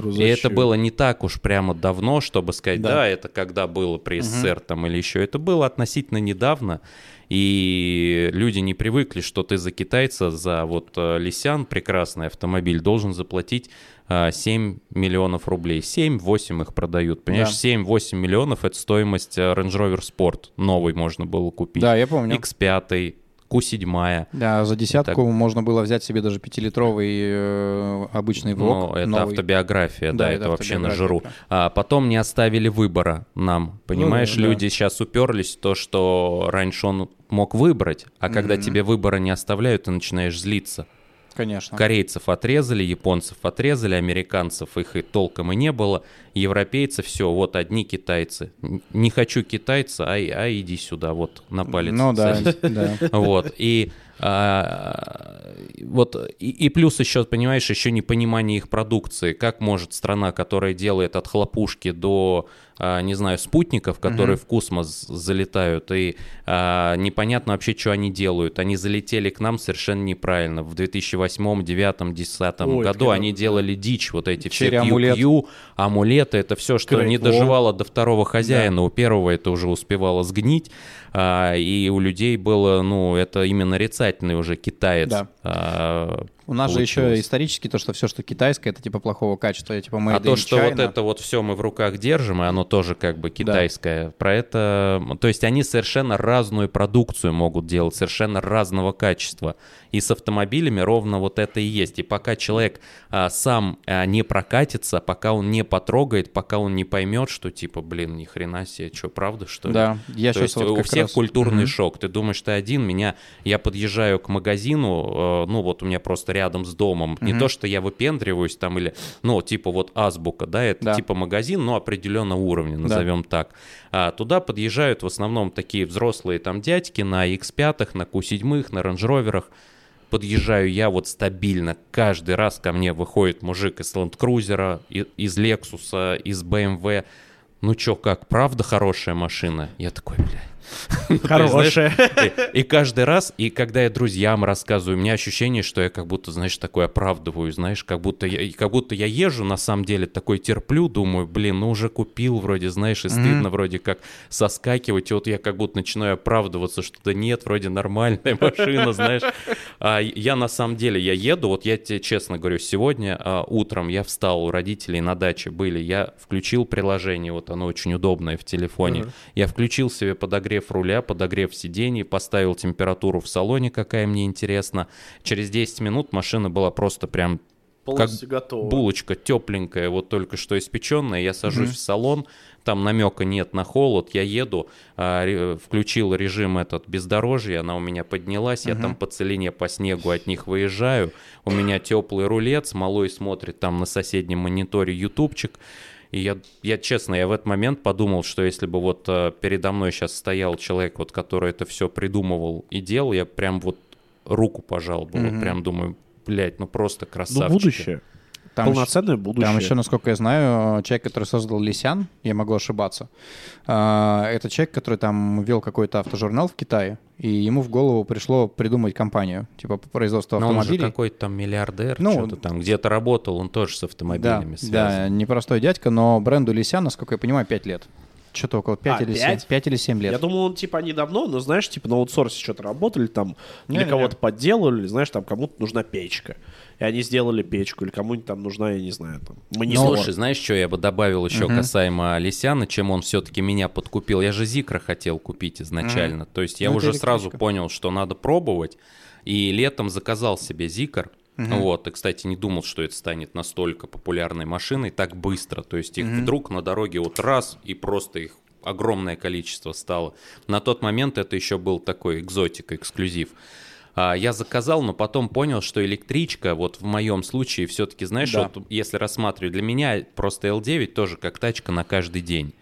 И это было не так уж прямо давно, чтобы сказать, да, Да. это когда было при СССР там или еще. Это было относительно недавно. И люди не привыкли, что ты за китайца, за вот э, Лисян, прекрасный автомобиль, должен заплатить э, 7 миллионов рублей. 7-8 их продают. Понимаешь, Да. 7-8 миллионов это стоимость э, Range Rover Sport. Новый можно было купить. Да, я помню. X5, Q7. Да, за десятку Так. можно было взять себе даже пятилитровый э, обычный Ну, ВОК это новый. автобиография, да, Да, это, это вообще на жиру. А потом не оставили выбора нам, понимаешь? Ну да, да. Люди сейчас уперлись в то, что раньше он мог выбрать, а когда Мгм. тебе выбора не оставляют, ты начинаешь злиться. Конечно. Корейцев отрезали, японцев отрезали, американцев их и толком и не было. Европейцы все, вот одни китайцы. Не хочу китайца, а, и- а иди сюда, вот на палец. Ну да, да. Вот, и а, вот, и, и плюс еще, понимаешь, еще непонимание их продукции. Как может страна, которая делает от хлопушки до, а, не знаю, спутников, которые в космос залетают, и а, непонятно вообще, что они делают. Они залетели к нам совершенно неправильно. В 2008, 2009, 2010 Ой, году они делали дичь, вот эти все амулет. QQ, амулеты, это все, что Great не доживало до второго хозяина. У первого это уже успевало сгнить, а, и у людей было, ну, это именно нарицательный уже китаец. Да. У нас же еще исторически то, что все, что китайское, это типа плохого качества, типа made А то, что вот China. это вот все мы в руках держим, и оно тоже как бы китайское, про это... То есть они совершенно разную продукцию могут делать, совершенно разного качества. И с автомобилями ровно вот это и есть. И пока человек а, сам а, не прокатится, пока он не потрогает, пока он не поймет, что типа, блин, ни хрена себе, что, правда, что ли? Да, я То сейчас есть вот у всех раз- культурный Мгм. шок. Ты думаешь, ты один, меня, я подъезжаю к магазину, э, ну вот у меня просто рядом с домом. Не Мгм. то, что я выпендриваюсь там или, ну типа вот азбука, да, это Да. типа магазин, но определенного уровня, назовем так. А туда подъезжают в основном такие взрослые там дядьки на X5, на Q7, на Range Rover'ах. подъезжаю я вот стабильно. Каждый раз ко мне выходит мужик из Land Cruiser, из Lexus, из BMW. Ну чё, как, правда хорошая машина? Я такой, блядь. Ну, Хорошая. и, каждый раз, и когда я друзьям рассказываю, у меня ощущение, что я как будто, знаешь, такой оправдываю, знаешь, как будто я, как будто я езжу, на самом деле, такой терплю, думаю, блин, ну уже купил, вроде, знаешь, и стыдно вроде как соскакивать, и вот я как будто начинаю оправдываться, что да нет, вроде нормальная машина, знаешь. А я на самом деле, я еду, вот я тебе честно говорю, сегодня а, утром я встал, у родителей на даче были, я включил приложение, вот оно очень удобное в телефоне, я включил себе подогрев руля, подогрев сидений, поставил температуру в салоне, какая мне интересна. Через 10 минут машина была просто прям Полностью готово. булочка тепленькая, вот только что испеченная. Я сажусь в салон, там намека нет на холод, я еду, а, включил режим этот бездорожья, она у меня поднялась, я там по целине, по снегу от них выезжаю, у меня теплый рулет, смолой смотрит там на соседнем мониторе ютубчик. И я, я честно, я в этот момент подумал, что если бы вот э, передо мной сейчас стоял человек, вот, который это все придумывал и делал, я прям вот руку пожал бы, вот прям думаю, блядь, ну просто Ну, красавчики. будущее. Там Полноценное будущее. Там еще, насколько я знаю, человек, который создал Лисян, я могу ошибаться, а, это человек, который там вел какой-то автожурнал в Китае, и ему в голову пришло придумать компанию, типа по производству Но он же автомобилей. какой-то там миллиардер, Ну, что-то там где-то работал, он тоже с Да, автомобилями связан. да, непростой дядька, но бренду Лисян, насколько я понимаю, 5 лет. Что-то около 5 А, или, пять? 7, 5 или 7 лет. Я думал, он типа они давно, но знаешь, типа на аутсорсе что-то работали, там для Не-не-не. кого-то подделывали, знаешь, там кому-то нужна печка. И они сделали печку, или кому-нибудь там нужна, я не знаю, там, монитор. Слушай, знаешь, что я бы добавил еще касаемо Лисяна, чем он все-таки меня подкупил? Я же Зикра хотел купить изначально. То есть я Ну, уже сразу понял, что надо пробовать. И летом заказал себе Зикр. Вот, и, кстати, не думал, что это станет настолько популярной машиной так быстро. То есть их вдруг на дороге вот раз, и просто их огромное количество стало. На тот момент это еще был такой экзотик, эксклюзив. А, Я заказал, но потом понял, что электричка, вот в моем случае, все-таки, знаешь, Да. вот если рассматривать, для меня просто L9 тоже как тачка на каждый день.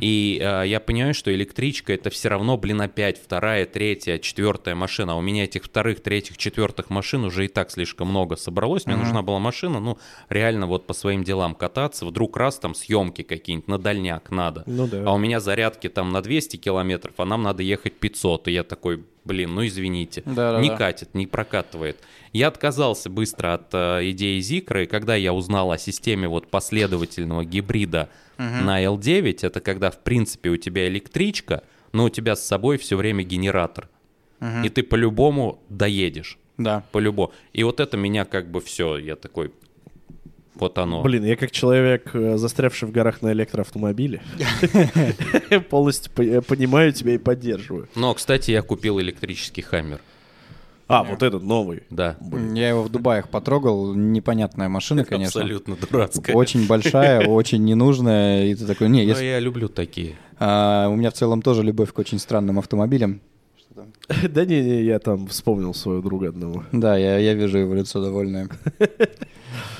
И а, я понимаю, что электричка это все равно, блин, опять вторая, третья, четвертая машина. А у меня этих вторых, третьих, четвертых машин уже и так слишком много собралось. Мне нужна была машина, ну, реально вот по своим делам кататься. Вдруг раз там съемки какие-нибудь на дальняк надо. Ну да. А у меня зарядки там на 200 километров, а нам надо ехать 500. И я такой, блин, ну извините. Да-да-да. Не катит, не прокатывает. Я отказался быстро от э, идеи Зикра, и когда я узнал о системе вот последовательного гибрида на L9, это когда, в принципе, у тебя электричка, но у тебя с собой все время генератор. И ты по-любому доедешь. Да. По-любому. И вот это меня как бы все, я такой, вот оно. Блин, я как человек, э, застрявший в горах на электроавтомобиле, [LAUGHS] [LAUGHS] полностью по- э, понимаю тебя и поддерживаю. Но, кстати, я купил электрический хаммер. А, вот этот новый. Да. Я его в Дубаях потрогал, непонятная машина, конечно. Абсолютно дурацкая. Очень большая, [LAUGHS] очень ненужная, и ты такой, не, Но если... я люблю такие. А, у меня в целом тоже любовь к очень странным автомобилям. [LAUGHS] Да не-не, я там вспомнил своего друга одного. Да, я, я вижу его лицо довольное.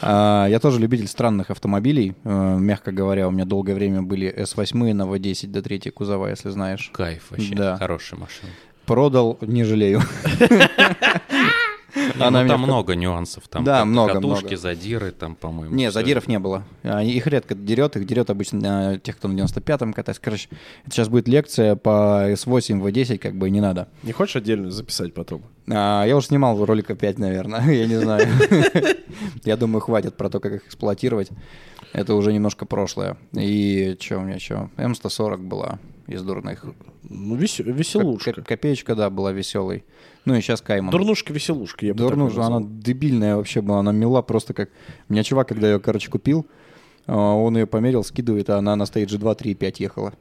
А, Я тоже любитель странных автомобилей. Э, Мягко говоря, у меня долгое время были S8 на V10 до 3 кузова, если знаешь. Кайф вообще. Да. Хорошая машина. Продал, не жалею. [LAUGHS] Она ну, меня там много нюансов. Там Да, много, катушки, много. задиры, там, по-моему. Не, задиров не было. А, Их редко дерет, их дерет обычно тех, кто на 95-м катается. Короче, это сейчас будет лекция по S8, V10, как бы не надо. Не хочешь отдельно записать потом? А, я уже снимал ролика 5, наверное, [LAUGHS] я не знаю. [LAUGHS] Я думаю, хватит про то, как их эксплуатировать. Это уже немножко прошлое. И что у меня еще? М140 была из дурных. Ну, Ко- веселушка. ко- Копеечка, да, была веселой. Ну и сейчас Кайман. Дурнушка-веселушка, я бы Дурнушка, она дебильная вообще была, она мила просто как... У меня чувак, когда ее, короче, купил, а, он ее померил, скидывает, а она на стейдже 2, 3, 5 ехала.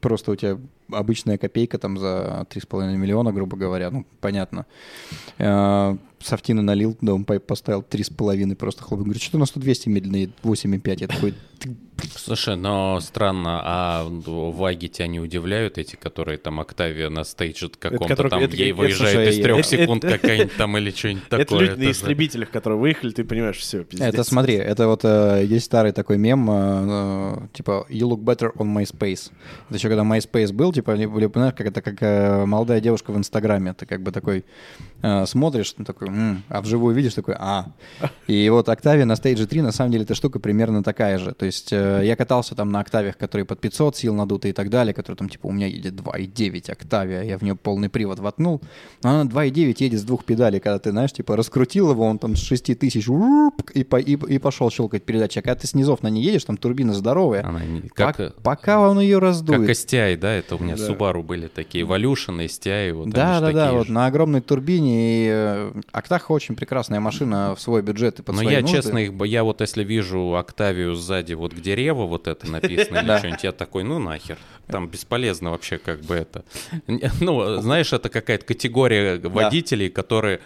Просто у тебя обычная копейка там за 3,5 миллиона, грубо говоря, ну, понятно. А, Софтина налил, дом поставил 3,5, просто хлоп. Говорит, что у нас тут 200 медленно, едет, 8,5. Я такой, «Ты Слушай, но странно, а ваги тебя не удивляют, эти, которые там Октавия на стейдже каком-то который- там это- ей это, выезжает слушай, из трех это- секунд это- какая-нибудь там или что-нибудь [LAUGHS] такое. Это люди на истребителях, которые выехали, ты понимаешь, все, пиздец. Это смотри, это вот э, есть старый такой мем, э, э, типа «You look better on MySpace». Это еще когда MySpace был, типа, либо, знаешь, как это как э, молодая девушка в Инстаграме. Ты как бы такой э, смотришь, ну, такой, «М», а вживую видишь, такой, а. И вот Octavia на Stage 3, на самом деле, эта штука примерно такая же. То есть э, я катался там на Octavia, которые под 500 сил надуты и так далее, которые там, типа, у меня едет 2,9 Octavia, я в нее полный привод воткнул. Но она 2,9 едет с двух педалей, когда ты, знаешь, типа, раскрутил его, он там с 6 тысяч и, по- и, и пошел щелкать передачи. А когда ты снизов на ней едешь, там турбина здоровая. Она не- как, пока он ее раздует. как STI, да, это у меня Subaru были такие, Evolution, STI, вот Да, да, да, вот же. на огромной турбине. И э, Актаха очень прекрасная машина в свой бюджет и под Но свои я, нужды. честно, их, я вот если вижу Октавию сзади, вот где Рева вот это написано [LAUGHS] или Да. что-нибудь, я такой, ну нахер. Там бесполезно вообще как бы это. [LAUGHS] Ну, знаешь, это какая-то категория водителей, которые...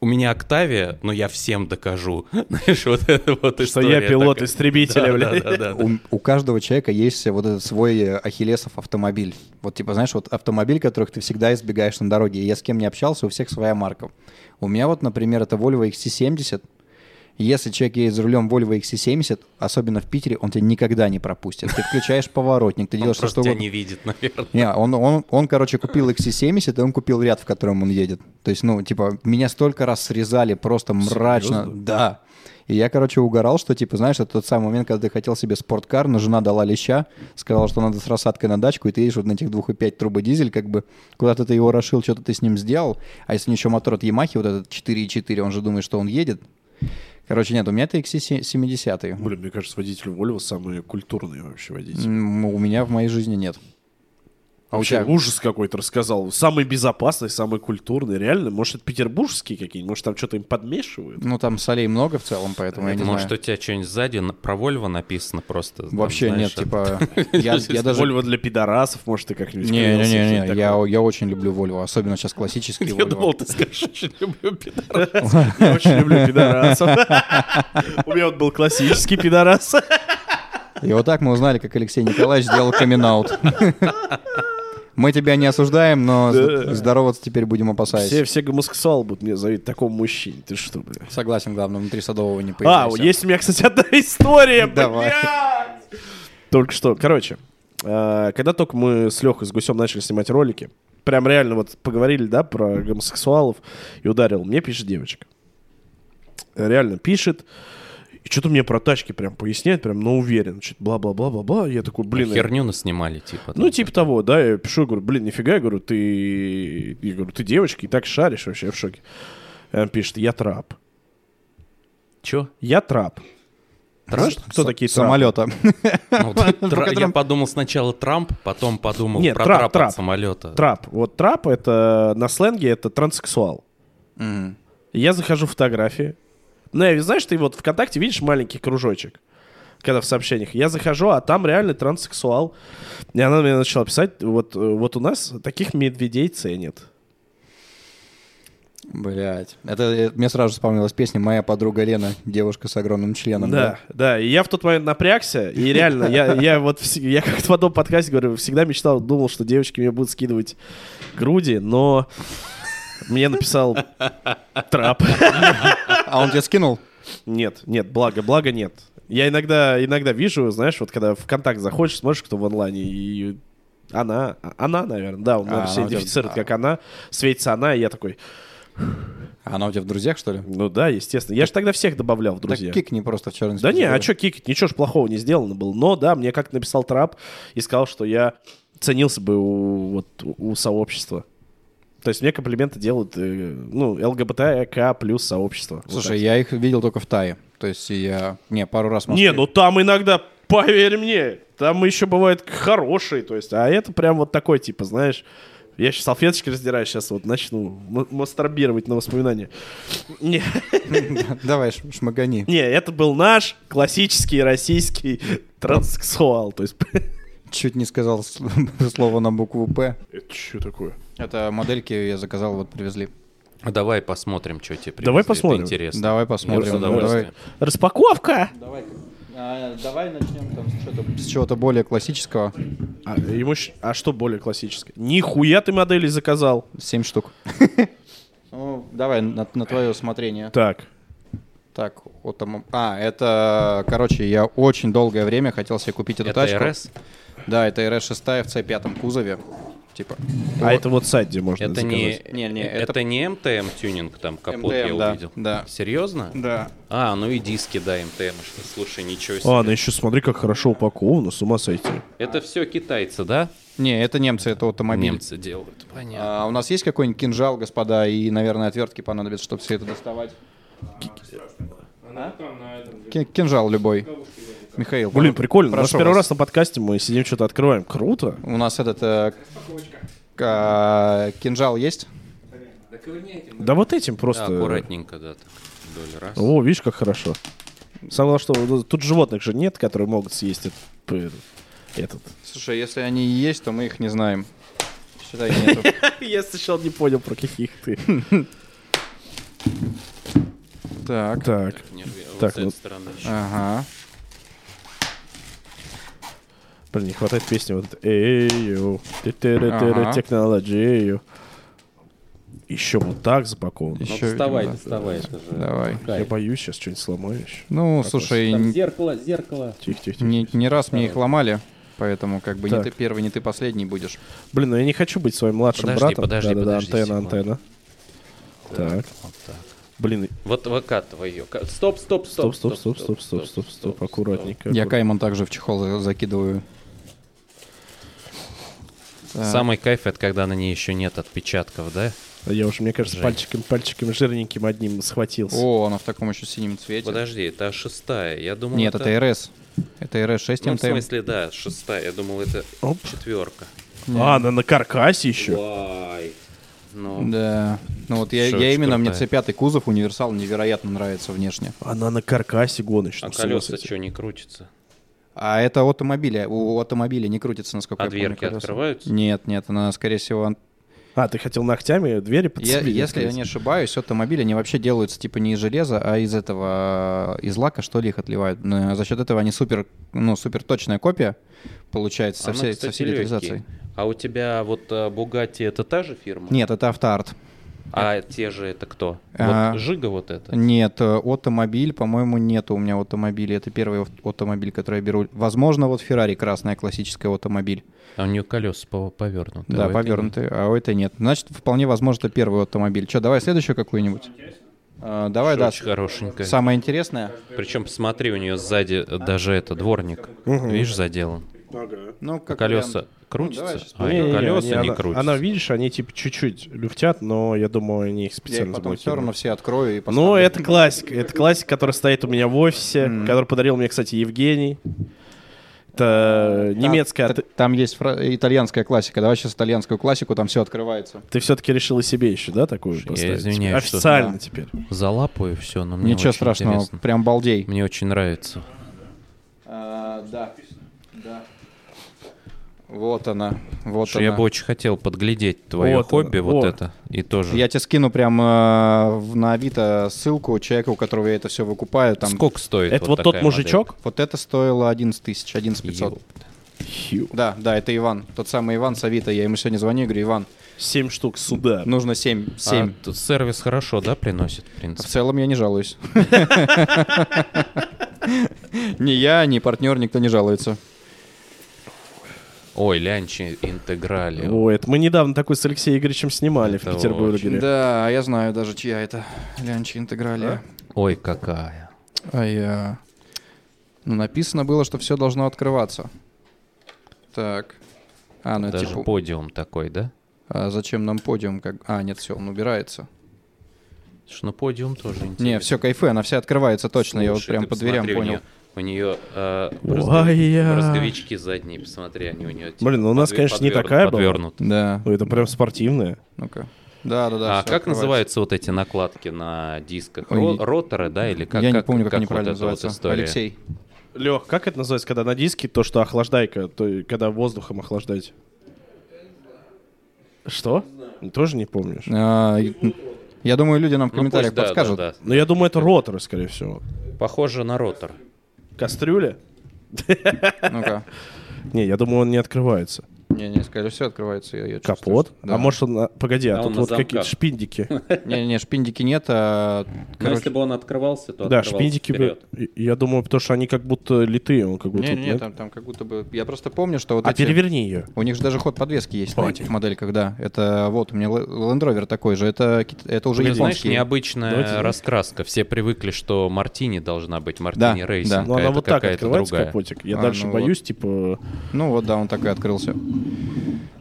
У меня Октавия, но я всем докажу. [LAUGHS] Знаешь, вот это вот Что я пилот такая. истребителя, Да, блядь. да, да, да. У, у каждого человека есть вот этот свой э, ахиллесов автомобиль. Вот типа, знаешь, вот автомобиль, которых ты всегда избегаешь на дороге. Я с кем не общался, у всех своя марка. У меня вот, например, это Volvo XC70. Если человек едет за рулем Volvo XC70, особенно в Питере, он тебя никогда не пропустит. Ты включаешь поворотник, ты Он делаешь просто что тебя угодно. не видит, наверное. Не, он, он, он, короче, купил XC70, и он купил ряд, в котором он едет. То есть, ну, типа, меня столько раз срезали просто мрачно. Серьезно? Да. И я, короче, угорал, что, типа, знаешь, это тот самый момент, когда ты хотел себе спорткар, но жена дала леща, сказала, что надо с рассадкой на дачку, и ты едешь вот на этих 2,5 турбодизель, как бы, куда-то ты его расшил, что-то ты с ним сделал, а если еще мотор от Ямахи, вот этот 4,4, он же думает, что он едет. Короче, нет, у меня это XC70. Блин, мне кажется, водители Volvo самые культурные вообще водители. М, У меня в моей жизни нет. А у тебя? ужас какой-то рассказал. Самый безопасный, самый культурный. Реально, может, это петербургские какие-нибудь? Может, там что-то им подмешивают? Ну, там солей много в целом, поэтому я не Может, знаю. у тебя что-нибудь сзади на- про Вольво написано просто? там, Вообще знаешь, нет, типа, [LAUGHS] я. Volvo для пидорасов, может, ты как-нибудь... Не-не-не, я, очень люблю Volvo, особенно сейчас классический Я думал, ты скажешь, очень люблю пидорас. Я очень люблю пидорасов. [LAUGHS] У меня вот был классический пидорас. И вот так мы узнали, как Алексей Николаевич сделал камин [LAUGHS] Мы тебя не осуждаем, но Да. здороваться теперь будем опасаясь. Все, все гомосексуалы будут меня зовут такому мужчине. Ты что, бля? Согласен, главное, внутри Садового не А, появляйся. есть у меня, кстати, одна история, [LAUGHS] Давай. блядь! Только что. Короче, э, когда только мы с Лехой, с Гусем начали снимать ролики, прям реально вот поговорили, да, про гомосексуалов, и ударил. Мне пишет девочка. Реально пишет. Что-то мне про тачки прям поясняет, прям, но уверен. Что-то бла-бла-бла-бла-бла. Я такой, блин, я- Херню наснимали, типа. ну, типа того, да, я пишу, я говорю, блин, нифига, я говорю, ты, я говорю, ты девочка и так шаришь вообще, я в шоке. И он пишет, я трап. Чё? Я трап. Знаешь, кто С- такие трапы? Самолета. Ну, [LAUGHS] тра- Я подумал сначала Трамп, потом подумал Нет, про трап, трап, трап. самолета. Трап. Вот трап это на сленге это транссексуал. Я захожу в фотографии. Ну, я, знаешь, ты вот ВКонтакте видишь маленький кружочек, когда в сообщениях. Я захожу, а там реально транссексуал. И она мне начала писать, вот, э, вот у нас таких медведей ценят. Блять. Это э, мне сразу вспомнилась песня «Моя подруга Лена, девушка с огромным членом». Да, да. И я в тот момент напрягся, и реально, я, [LAUGHS] я вот я как-то в одном подкасте говорю, всегда мечтал, думал, что девочки мне будут скидывать груди, но мне написал трап. А он тебе скинул? Нет, нет, благо, благо нет. Я иногда, иногда вижу, знаешь, вот когда в контакт заходишь, смотришь, кто в онлайне, и она, она, наверное, да, у меня А, у тебя- идентифицируют как она, светится она, и я такой, А она у тебя в друзьях, что ли? ну да, естественно. Я же тогда всех добавлял в друзья. Так кикни просто в черный Да не, а что кикать? Ничего ж плохого не сделано было. Но да, мне как-то написал трап и сказал, что я ценился бы у, вот, у сообщества. То есть мне комплименты делают, э, ну, ЛГБТК плюс сообщество. Вот Слушай, так. я их видел только в Тае. То есть я... Не, пару раз Москве. Не, ну там иногда, поверь мне, там еще бывают хорошие, то есть, а это прям вот такой, типа, знаешь, я сейчас салфеточки раздираю, сейчас вот начну мастурбировать на воспоминания. Не, [LAUGHS] Давай, шмагани. не, это был наш классический российский транссексуал, то есть... [LAUGHS] Чуть не сказал [LAUGHS] слово на букву «П». Это что такое? Это модельки я заказал, вот привезли. А Давай посмотрим, что тебе привезли. Давай Это посмотрим. интересно. Давай посмотрим. Ну, давай. Распаковка! Давай, давай начнем там с, чего-то, с чего-то более классического. А, ему а что более классическое? Нихуя ты моделей заказал. Семь штук. [LAUGHS] Ну, давай на, на твое усмотрение. Так. Так, вот там... А, это, короче, я очень долгое время хотел себе купить эту Это тачку. РС? Да, это RS6 в C5 кузове. Типа. А это вот сайт, где можно Это не, заказать. Не, не, это... это- не МТМ тюнинг, там капот MTM, я да, увидел. да. Серьезно? Да. А, ну и диски, да, МТМ. Что, слушай, ничего себе. А, ну еще смотри, как хорошо упаковано, с ума сойти. Это все китайцы, да? Не, это немцы, это автомобиль. Немцы делают. Понятно. А у нас есть какой-нибудь кинжал, господа, и, наверное, отвертки понадобятся, чтобы все это доставать? Ки- Кинжал любой. Михаил, Блин, прошу прикольно. У нас первый раз на подкасте мы сидим, что-то открываем. Круто. У нас этот э, к- кинжал есть? Да вот этим Да, просто... аккуратненько, да, так, вдоль раз. О, видишь, как хорошо. Самое главное, что тут животных же нет, которые могут съесть этот... этот. Слушай, если они и есть, то мы их не знаем. Считай, нету. [LAUGHS] Я сначала не понял, про каких ты. Так, Так. Не рви, а вот Так, с этой ну- стороны еще. ага. Блин, не хватает песни вот. Эй-ю, Ага. технологию. Еще вот так запакован. Ну, Еще, доставай, видимо, доставай. Это же Давай. Я кайф. боюсь, сейчас что-нибудь сломаю еще. Ну, слушай, Там зеркало, зеркало. Тихо, тихо, тихо. не, не раз мне их ломали, поэтому как бы не Так. ты первый, не ты последний будешь. Блин, ну я не хочу быть своим младшим Подожди, братом. подожди, Да-да-да, подожди антенна, секунду. антенна. Так. Вот так. Блин, Вот выкатывай ее. Ка- Стоп, стоп, стоп, стоп, стоп, стоп, стоп, стоп, стоп, стоп, аккуратненько. Я аккуратненько. кайман также в чехол за- закидываю. Самый кайф это когда на ней еще нет отпечатков, да? Я уже, мне кажется, Жень. пальчиком, пальчиком жирненьким одним схватился. О, она в таком еще синем цвете. Подожди, это шестая. Я думал, Нет, это РС. Это РС-6 Ну, в МТМ. смысле, да, шестая. Я думал, это Оп. четверка. А, она на каркасе еще. Вай. Ну, Да. Ну вот я, Шо, я именно, мне крутая. C5 кузов универсал невероятно нравится внешне. Она на каркасе гоночная. а колеса что, не крутятся? А это автомобиля. У автомобиля не крутится, насколько А я помню, дверки колеса. открываются? Нет, нет, она, скорее всего... А, ты хотел ногтями двери Я- подцепить? если я не ошибаюсь, автомобили, они вообще делаются типа не из железа, а из этого, э, из лака, что ли, их отливают. Но За счет этого они супер, ну, супер точная копия получается со Она, всей, со кстати, всей легкий. детализацией. А у тебя вот а, Бугатти это та же фирма? Нет, это автоарт. А те же это кто? А, Вот Жига вот это? Нет, э, автомобиль, по-моему, нету у меня автомобиля. Это первый ав- автомобиль, который я беру. Возможно, вот Феррари красная классическая автомобиль. А у нее колеса пов- повернуты. Да, а у этой повернутый, а у этой нет. Значит, вполне возможно, это первый автомобиль. Что, давай следующую какую-нибудь? А, давай, нет. да. Очень хорошенькая. Самое интересное. Причем посмотри, у нее сзади даже это дворник. Видишь, заделан. Ну, как колеса вариант. крутятся, давай сейчас а Не, не, не, колеса они- не она- крутятся. Она, видишь, они типа чуть-чуть люфтят, но я думаю, они их Я их специально потом все равно все открою и Ну, поставлю. это классика. Это классика, которая стоит у меня в офисе, который подарил мне, кстати, Евгений. Это Там- немецкая. т- Ты, Там есть фра- итальянская классика. Давай сейчас итальянскую классику, там все открывается. ты все-таки решил и себе еще, да, такую Я поставить? извиняюсь, Официально Да. теперь. Залапаю все, но мне Ничего очень страшного, интересно. прям балдей. Мне очень нравится. да, да. Вот она, вот Что она. я бы очень хотел подглядеть твое Вот хобби, оно, вот вот. это. И тоже. Я тебе скину прям э, в- на Авито ссылку человека, у которого я это все выкупаю. Там Сколько стоит? Это вот, тот такая мужичок? Вот это стоило 11 тысяч, 11 модель? 500. Ёпта. Хью. Да, да, это Иван. Тот самый Иван с Авито. Я ему сегодня звоню и говорю, Иван, Семь штук сюда. нужно 7. 7. А сервис хорошо, да, приносит, в В принципе? целом я не жалуюсь. [LAUGHS] Ни я, ни партнер, никто не жалуется. Ой, Лянчи интеграли. О, это мы недавно такой с Алексеем Игоревичем снимали в Это Петербурге. Да, я знаю даже, чья это. Лянчи интегралия. Ой, какая. А я... Ну, написано было, что все должно открываться. Так. А, ну это Даже типа... подиум такой, да? А зачем нам подиум? Как... А, нет, все, он убирается. Что на подиум тоже интересно. Не, все, кайфы, она вся открывается точно. я вот Слушай, прям по дверям понял. неё- У нее я. брызговички задние, посмотри, они у нее. Блин, ну у нас, конечно, не такая была. Да, Ну, это прям спортивная. ну-ка. Да, да, да. а как открывается. называются вот эти накладки на дисках? Ой, роторы, да, или как? я не помню, как, они вот правильно вот называются. история? Алексей. Лех, как это называется, когда на диске то, что охлаждайка, то когда воздухом охлаждаете? Что? Тоже не помнишь? А, Я думаю, люди нам в Ну, комментариях пусть, да, подскажут. да, да. Ну, я думаю, это роторы, скорее всего. Похоже на ротор. Кастрюля? Ну-ка. [LAUGHS] Не, я думаю, он не открывается. Не-не, скорее всего, открывается. Я, я чувствую, Капот? что- да. А может он... на- Погоди, а, А тут вот какие-то шпиндики. [LAUGHS] Не-не, шпиндики нет, а... Но короче, если бы он открывался, то Да, шпиндики бы... Я думаю, потому что они как будто литые, он как будто... Не-не, нет? там, там как будто бы... Я просто помню, что вот А эти... переверни ее. У них же даже ход подвески есть на этих модельках, да. Это вот, у меня Land Rover такой же. Это, это уже Ты знаешь, японский. необычная раскраска. Все привыкли, что Мартини должна быть, Да, Мартини да. Рейсинг, Ну, а она вот так открывается, другая. капотик. Я А, дальше ну боюсь, типа... Ну вот, да, он так и открылся.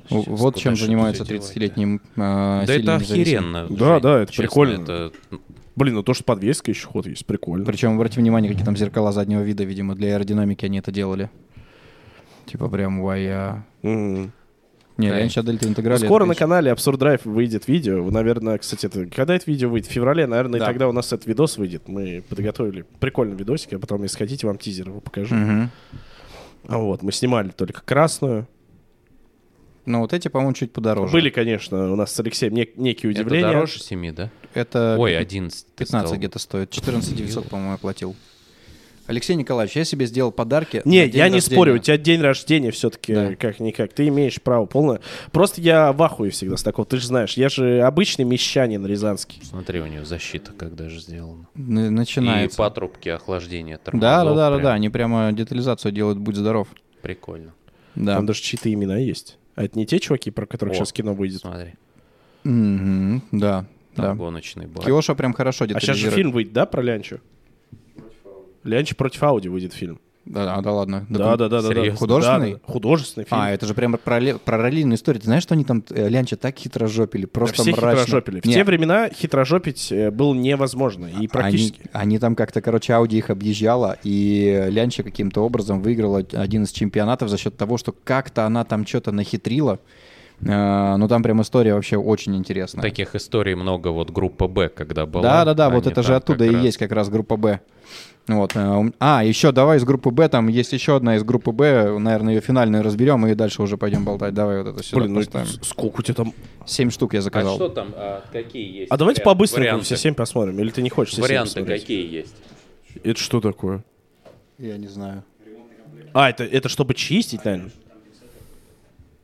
Сейчас вот чем всё 30-летний э, Да сильный это охеренно. Да, Жень, да, это честно, прикольно. это- Блин, ну то, что подвеска еще ход есть, прикольно. Причем, обрати внимание, какие там зеркала заднего вида, видимо, для аэродинамики они это делали. Типа прям вая. М. Не, Да. раньше Дельта интеграли. Скоро это, на канале Absurd Drive выйдет видео. Вы, Наверное, кстати, это, когда это видео выйдет? В феврале, наверное, Да. и тогда у нас этот видос выйдет. Мы подготовили прикольный видосик, а потом, если хотите, вам тизер его покажу. А вот, мы снимали только красную. Ну вот эти, по-моему, чуть подороже. Были, конечно, у нас с Алексеем нек- некие Это удивления. дороже 7, да? Это Ой, пи- 11 ты 15 сказал. где-то стоит. 14 900, по-моему, я платил. Алексей Николаевич, я себе сделал подарки. Не, на день я не рождения. спорю, у тебя день рождения все-таки Да. как-никак. Ты имеешь право полное. Просто я в ахуе всегда с такого. Ты же знаешь, я же обычный мещанин рязанский. Смотри, у нее защита когда же сделана. Н- И Начинается. патрубки охлаждения Да, тормозов. да, да, да, прям да. Они прямо детализацию делают, будь здоров. Прикольно. Да. Там даже чьи-то имена есть. А это не те чуваки, про которых О. сейчас кино выйдет. Смотри, Мгм, Да, там да. гоночный бар. Киоша прям хорошо А сейчас же фильм выйдет, да, про Лянчу? Лянчу против Ауди выйдет фильм. Да, да, да ладно. Да, да, да, да. Да. Художественный? Да, да. Художественный фильм. А, это же прям параллельная история. Ты знаешь, что они там, э, Лянча, так хитро жопили? Да Просто все мрачно. хитрожопили. В Не, те времена хитрожопить э, было невозможно. И практически. Они, они там как-то, короче, Ауди их объезжала, и Лянча каким-то образом выиграла один из чемпионатов за счет того, что как-то она там что-то нахитрила. Э, Ну, там прям история вообще очень интересная. Таких историй много, вот группа Б, когда была. Да, да, да, вот это же оттуда и раз- есть как раз группа Б. Вот. э, А, еще давай из группы Б, там есть еще одна из группы Б, наверное, ее финальную разберем и дальше уже пойдем болтать. Давай вот это сюда Блин, ну поставим. с- сколько у тебя там... Семь штук я А заказал. что там, а, какие есть? А давайте варианты? по-быстрому все семь посмотрим. Или ты не хочешь все Варианты какие есть? Это что такое? Я не знаю. А, это, это чтобы чистить, наверное?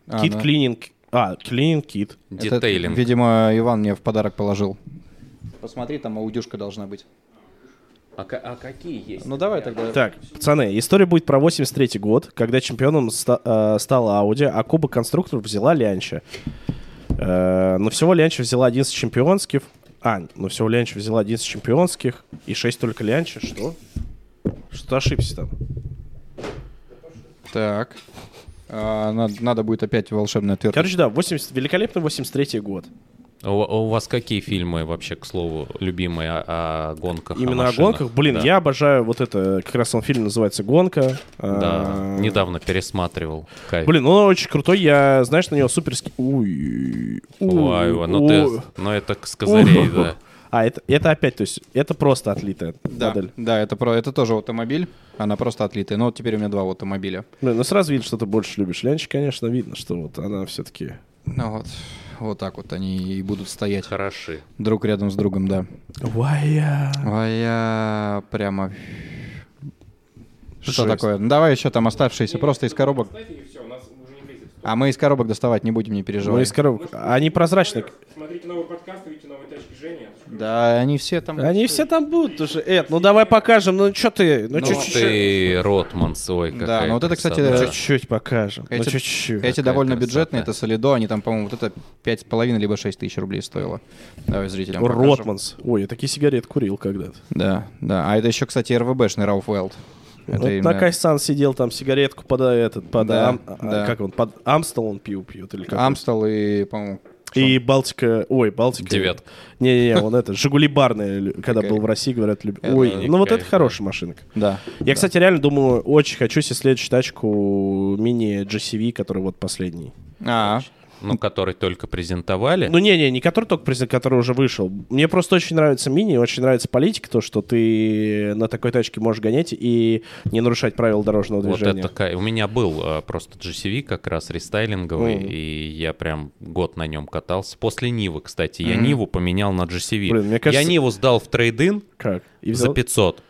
А, Кит да. клининг. А, клининг кит. Это, Детейлинг. видимо, Иван мне в подарок положил. Посмотри, там аудюшка должна быть. А, а какие есть? Ну давай тогда. Так, пацаны, история будет про 83 год, когда чемпионом ста- э, стала Audi, а Кубок конструкторов взяла Лянча. Э, но всего Лянча взяла 11 чемпионских. А, ну всего Лянча взяла 11 чемпионских и 6 только Лянча. Что? Что ошибся там? Так. А, надо, надо будет опять волшебный ответ. Короче, да, 80, великолепный 83 год. У, у вас какие фильмы вообще, к слову, любимые о, о гонках? Именно о, машинах? гонках. Блин, Да. я обожаю вот это, как раз он фильм называется «Гонка». Да, А, недавно пересматривал. Кайф. Блин, ну он очень крутой, я, знаешь, на него суперски... Ой, Ой, ну ты, ну это с козырей, да. А, это, это опять, то есть, это просто отлитая Да, модель. да, это, про, это тоже автомобиль. Она просто отлитая. Но вот теперь у меня два автомобиля. Блин, ну сразу видно, что ты больше любишь. Лянчик, конечно, видно, что вот она все-таки... Ну вот, вот так вот они и будут стоять Хороши. друг рядом с другом, да. Вая. А я прямо... Что Жесть. такое? Ну, давай еще там оставшиеся просто из коробок. и все, у нас уже не влезет. А мы из коробок доставать не будем, не Мы переживай. из коробок. Они прозрачные. Смотрите новый подкаст, видите новые Жени. Да, они все там... Они все там будут уже. Эд, ну давай покажем. Ну что ты? Ну Ну, чуть-чуть. Ты, Ротманс, ой, Да, ну вот это, кстати, Чуть-чуть покажем. Ну Эти- чуть-чуть. Эти довольно красота. бюджетные, это Солидо, они там, по-моему, вот это 5,5 либо 6 тысяч рублей стоило. Давай зрителям покажем. Ротманс. Ой, я такие сигареты курил когда-то. Да, да. А это еще, кстати, РВБшный Рауфвелд. Это Вот именно- на Кайсан сидел там сигаретку под этот, под Да, Ам- да. как он, под Амстел он пил пьет или как? Амстел и, по-моему... И Балтика, ой, Балтика. Девятка. Не-не-не, он это, [LAUGHS] Жигули барные, когда был в России, говорят, любят. Это Ой, не ну вот это хорошая машинка. Да. Я, кстати, реально думаю, очень хочу себе следующую тачку мини GCV, который вот последний. А, Ну, который только презентовали. Ну, не-не, не который только презент, который уже вышел. Мне просто очень нравится мини, очень нравится политика, то, что ты на такой тачке можешь гонять и не нарушать правила дорожного Вот движения. это кай- У меня был а, просто GCV как раз рестайлинговый, Мгм. и я прям год на нем катался. После Нивы, кстати. Я Мгм. Ниву поменял на GCV. Блин, мне кажется- Я Ниву сдал в трейдин Как? И за взял- 500.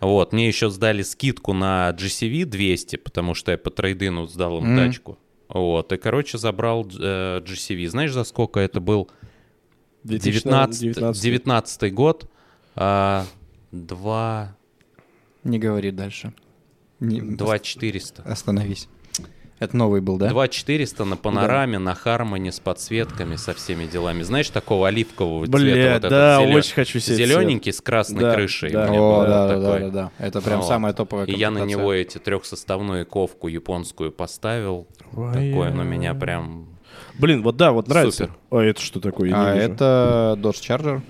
Вот, мне еще сдали скидку на GCV 200, потому что я по трейдину сдал им Мгм. тачку. Вот, и, короче, забрал э, GCV. Знаешь, за сколько это был? 2019 19, 19 год. А, 2, Не говори дальше. Не- 2 400. Остановись. Это новый был, да? 2 400 на панораме, на Хармоне с подсветками, со всеми делами. Знаешь, такого оливкового цвета? Бля, вот этот да, зелё- очень хочу цвет. Зелененький с красной Да, крышей. да. О, да, да, да, да, да. Это прям Вот. самая топовая И я на него эти трехсоставную ковку японскую поставил. Такое, но меня прям... Блин, вот да, вот нравится. Супер. А это что такое? Я не А вижу. это Dodge Charger.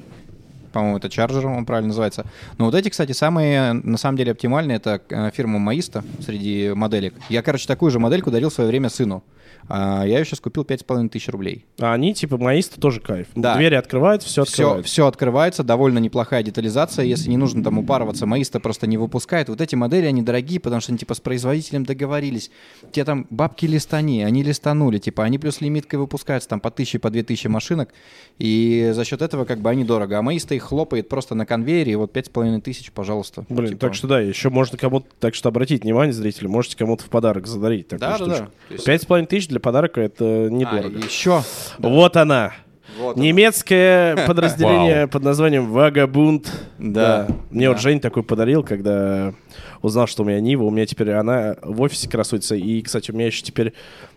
По-моему, это Charger, он правильно называется. Но вот эти, кстати, самые, на самом деле, оптимальные, это э, фирма Маиста среди моделек. Я, короче, такую же модельку дарил в свое время сыну. А я ее сейчас купил 5,5 тысяч рублей. А они, типа, маисты тоже кайф. Да. Двери открывают, все Все, открывается. все открывается, довольно неплохая детализация. Если не нужно там упарываться, Маиста просто не выпускает. Вот эти модели, они дорогие, потому что они типа с производителем договорились. Те там бабки листани, они листанули, типа они плюс лимиткой выпускаются там по тысяче, по две тысячи машинок. И за счет этого как бы они дорого. А Маиста их хлопает просто на конвейере, и вот пять с половиной тысяч, пожалуйста. Блин, Типа, так что да, еще можно кому-то, так что обратите внимание, зрители, можете кому-то в подарок задарить такую Да, да, да. штучку. Пять с половиной тысяч для подарка это А, недорого. еще. Вот она. Вот Немецкое [LAUGHS] подразделение под названием Вагабунд. Да, Мне да. вот Жень такой подарил, когда узнал, что у меня Нива. У меня теперь она в офисе красуется. И, кстати, у меня еще теперь...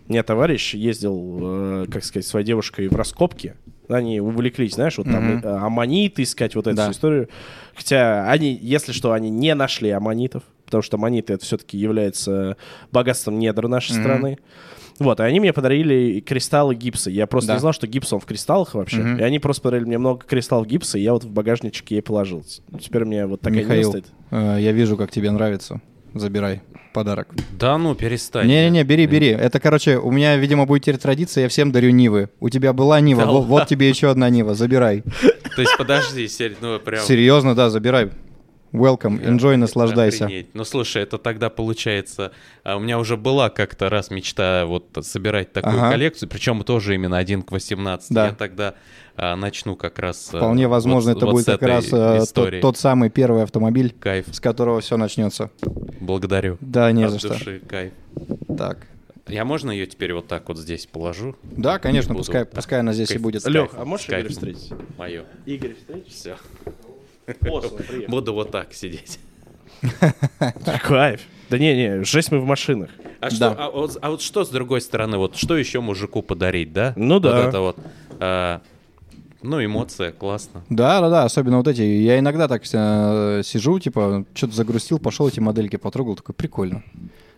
У меня товарищ ездил, э, как сказать, своей девушкой в раскопки. Они увлеклись, знаешь, вот там Мгм. э, аммониты искать, вот эту Да. историю. Хотя они, если что, они не нашли аммонитов, потому что аммониты это все-таки является богатством недр нашей Мгм. страны. Вот, и они мне подарили кристаллы гипса. Я просто Да. не знал, что гипс он в кристаллах вообще. Мгм. И они просто подарили мне много кристаллов гипса, и я вот в багажничек ей положил. Теперь у меня вот такая Михаил, стоит. э, я вижу, как тебе нравится. Забирай подарок. Да ну, перестань. Не-не-не, бери, бери. Это, короче, у меня, видимо, будет теперь традиция, я всем дарю Нивы. У тебя была Нива, Да во- вот, тебе еще одна Нива, забирай. То есть, подожди, ну прям... Серьезно, да, забирай. Welcome, enjoy, наслаждайся. Охренеть. Ну слушай, это тогда получается, а, у меня уже была как-то раз мечта вот собирать такую Ага. коллекцию, причем тоже именно 1 к 18. Да. Я тогда а, начну как раз. а, Вполне возможно, вот это вот будет как раз э, тот, истории. тот самый первый автомобиль, Кайф. с которого все начнется. Благодарю. Да, не От за что. души, кайф. Так. Я можно ее теперь вот так вот здесь положу? Да, конечно, Буду пускай, так пускай она здесь и кайф- будет. с Лех, а можешь кайфом. встретить? Мое. Игорь встретишь? Все. Буду вот так сидеть. [LAUGHS] Кайф. Да не-не, жесть мы в машинах. А, что, Да. а, вот, а вот что с другой стороны, вот что еще мужику подарить, да? Ну да. Вот это вот. а, ну, эмоция, классно. Да, да, да, особенно вот эти. Я иногда так э, сижу, типа, что-то загрустил, пошел эти модельки потрогал, такой прикольно.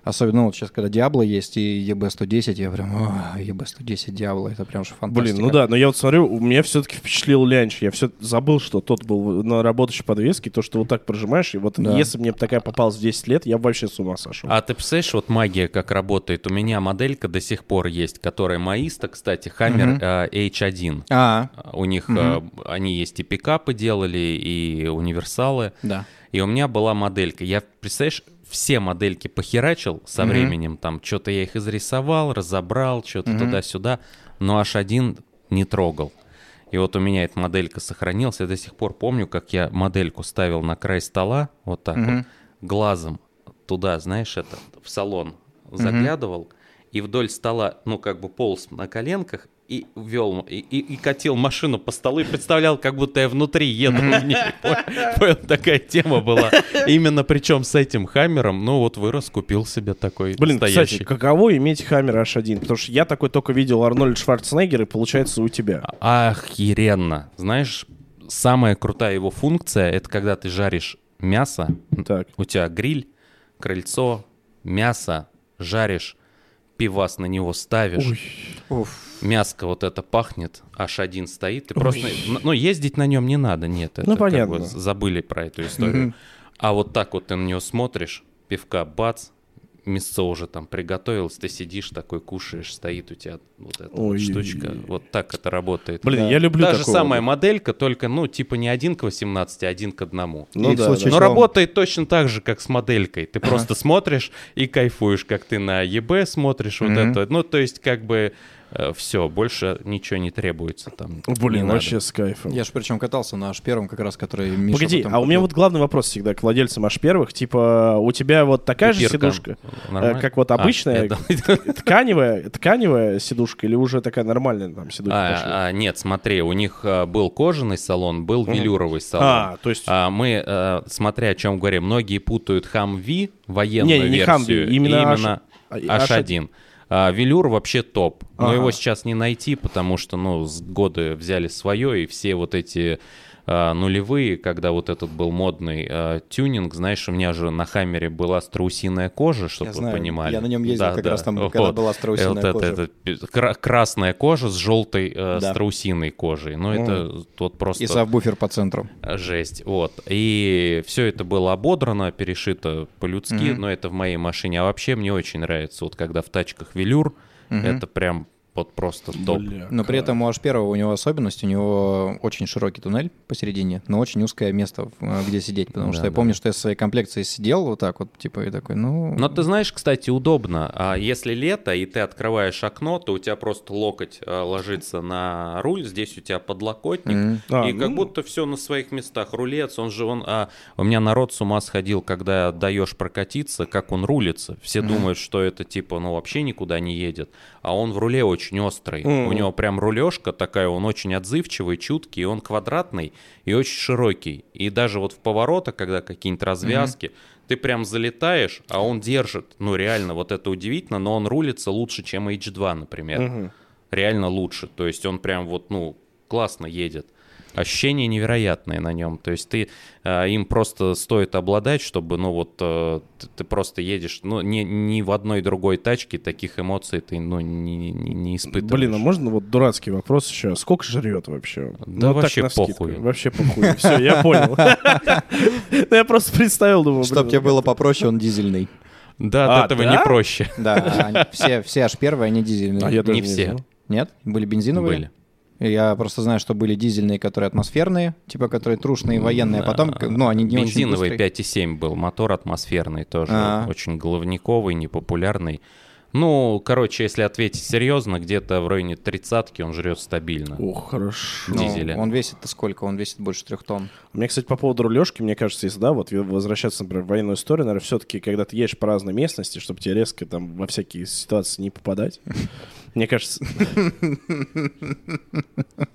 Особенно ну, вот сейчас, когда Диабло есть и EB110, я прям, «О, EB110 Диабло, это прям же фантастика. Блин, ну да, но я вот смотрю, у меня все-таки впечатлил лянч. Я все забыл, что тот был на работающей подвеске, то, что вот так прожимаешь, и вот Да. если мне б такая попалась в 10 лет, я бы вообще с ума сошел. А ты представляешь, вот магия как работает? У меня моделька до сих пор есть, которая маиста, кстати, Hammer Мгм. а, H1. А, У них а, они есть и пикапы делали, и универсалы. да. И у меня была моделька. Я, представляешь, все модельки похерачил со Мгм. временем. Там что-то я их изрисовал, разобрал, что-то Мгм. туда-сюда. Но H1 не трогал. И вот у меня эта моделька сохранилась. Я до сих пор помню, как я модельку ставил на край стола, вот так Мгм. вот, глазом туда, знаешь, это, в салон заглядывал. И вдоль стола, ну, как бы полз на коленках и вел, и, и- и катил машину по столу и представлял, как будто я внутри еду. [LAUGHS] Понял? Такая тема была. Именно причем с этим хаммером, ну вот вырос, купил себе такой Блин, кстати, каково иметь Хаммер H1? Потому что я такой только видел Арнольд Шварценеггер, и получается у тебя. Охеренно. Знаешь, самая крутая его функция, это когда ты жаришь мясо, Так. у тебя гриль, крыльцо, мясо, жаришь, пивас на него ставишь, Уф. мяско вот это пахнет, H1 стоит, ты просто, ну, ездить на нем не надо, нет, это Ну, как понятно. бы забыли про эту историю. А вот так вот ты на него смотришь, пивка бац, мясо уже там приготовилось, ты сидишь такой, кушаешь, стоит у тебя вот эта вот Ой. штучка, вот так это работает. Блин, я люблю Та же такого. самая моделька, только, ну, типа не один к 18, а один к одному. Ну И да, случае да. Но работает точно так же, как с моделькой. Ты просто смотришь и кайфуешь, как ты на ЕБ смотришь вот это. Ну, то есть, как бы Все, больше ничего не требуется там. не Блин, надо. вообще с кайфом. Я же причем катался на H1, как раз, который Миша Погоди, потом а у меня купил. вот главный вопрос всегда к владельцам аж первых. Типа, у тебя вот такая же Пипирка. сидушка, Нормально? э, как вот А, обычная, это- [LAUGHS] тканевая, тканевая сидушка или уже такая нормальная там сидушка? А, а, нет, смотри, у них а, был кожаный салон, был велюровый салон. А, то есть... А мы, э, смотря о чем говорим, многие путают Humvee, военную Не, не версию, Humvee, именно именно а, H1. А, велюр вообще топ, но Ага. его сейчас не найти, потому что, ну, годы взяли свое, и все вот эти нулевые, когда вот этот был модный а, тюнинг, знаешь, у меня же на Хаммере была страусиная кожа, чтобы Я вы знаю, понимали. я на нем ездил Да, как да. раз там, Вот. когда была Э, страусиная вот это- кожа. это кра- красная кожа с желтой э, Да. страусиной кожей. Ну, это тут просто И сабвуфер по центру. жесть. Вот. И все это было ободрано, перешито по-людски, Мгм. но это в моей машине. А вообще мне очень нравится, вот когда в тачках велюр, Мгм. это прям вот просто топ. Бля, Но при этом у H1 у него особенность, у него очень широкий туннель посередине, но очень узкое место, в- где сидеть. Потому Да, что я да. помню, что я со своей комплекцией сидел вот так вот, типа, и такой, ну... Но ты знаешь, кстати, удобно. А если лето, и ты открываешь окно, то у тебя просто локоть э, ложится на руль, здесь у тебя подлокотник, Мгм. А, и как ну. будто все на своих местах. Рулец, он же он. А, у меня народ с ума сходил, когда даешь прокатиться, как он рулится. Все думают, что это типа, ну вообще никуда не едет. А он в руле очень острый. Мгм. У него прям рулежка такая, он очень отзывчивый, чуткий, он квадратный и очень широкий. И даже вот в поворотах, когда какие-нибудь развязки, ты прям залетаешь, а он держит. Ну реально, вот это удивительно, но он рулится лучше, чем H2, например Мгм. реально лучше. То есть он прям вот, ну, классно едет. Ощущения невероятные на нем. То есть ты э, им просто стоит обладать, чтобы, ну вот, э, ты, ты просто едешь, ну, ни, ни в одной другой тачке таких эмоций ты, ну, не, не, не испытываешь. Блин, а можно вот дурацкий вопрос еще? Сколько жрет вообще? Да Ну, вообще похуй. Вообще похуй. Все, я понял. [LAUGHS] Ну, Я просто представил, думаю, Чтоб блин, тебе было попроще, он дизельный. Да, А, от этого да? не проще. Да, все, все H1, они дизельные. А Не все. Нет? Были бензиновые? Были. Я просто знаю, что были дизельные, которые атмосферные, типа, которые трушные, военные, а потом, ну, они не очень Бензиновый быстрые. 5,7 был, мотор атмосферный тоже, А. очень головниковый, непопулярный. Ну, короче, если ответить серьезно, где-то в районе тридцатки он жрет стабильно. Ох, хорошо. Ну, дизеля. Он весит-то сколько? Он весит больше трех тонн. У меня, кстати, по поводу рулежки, мне кажется, если, да, вот возвращаться, например, в военную историю, наверное, все-таки, когда ты едешь по разной местности, чтобы тебе резко там во всякие ситуации не попадать, мне кажется... [LAUGHS]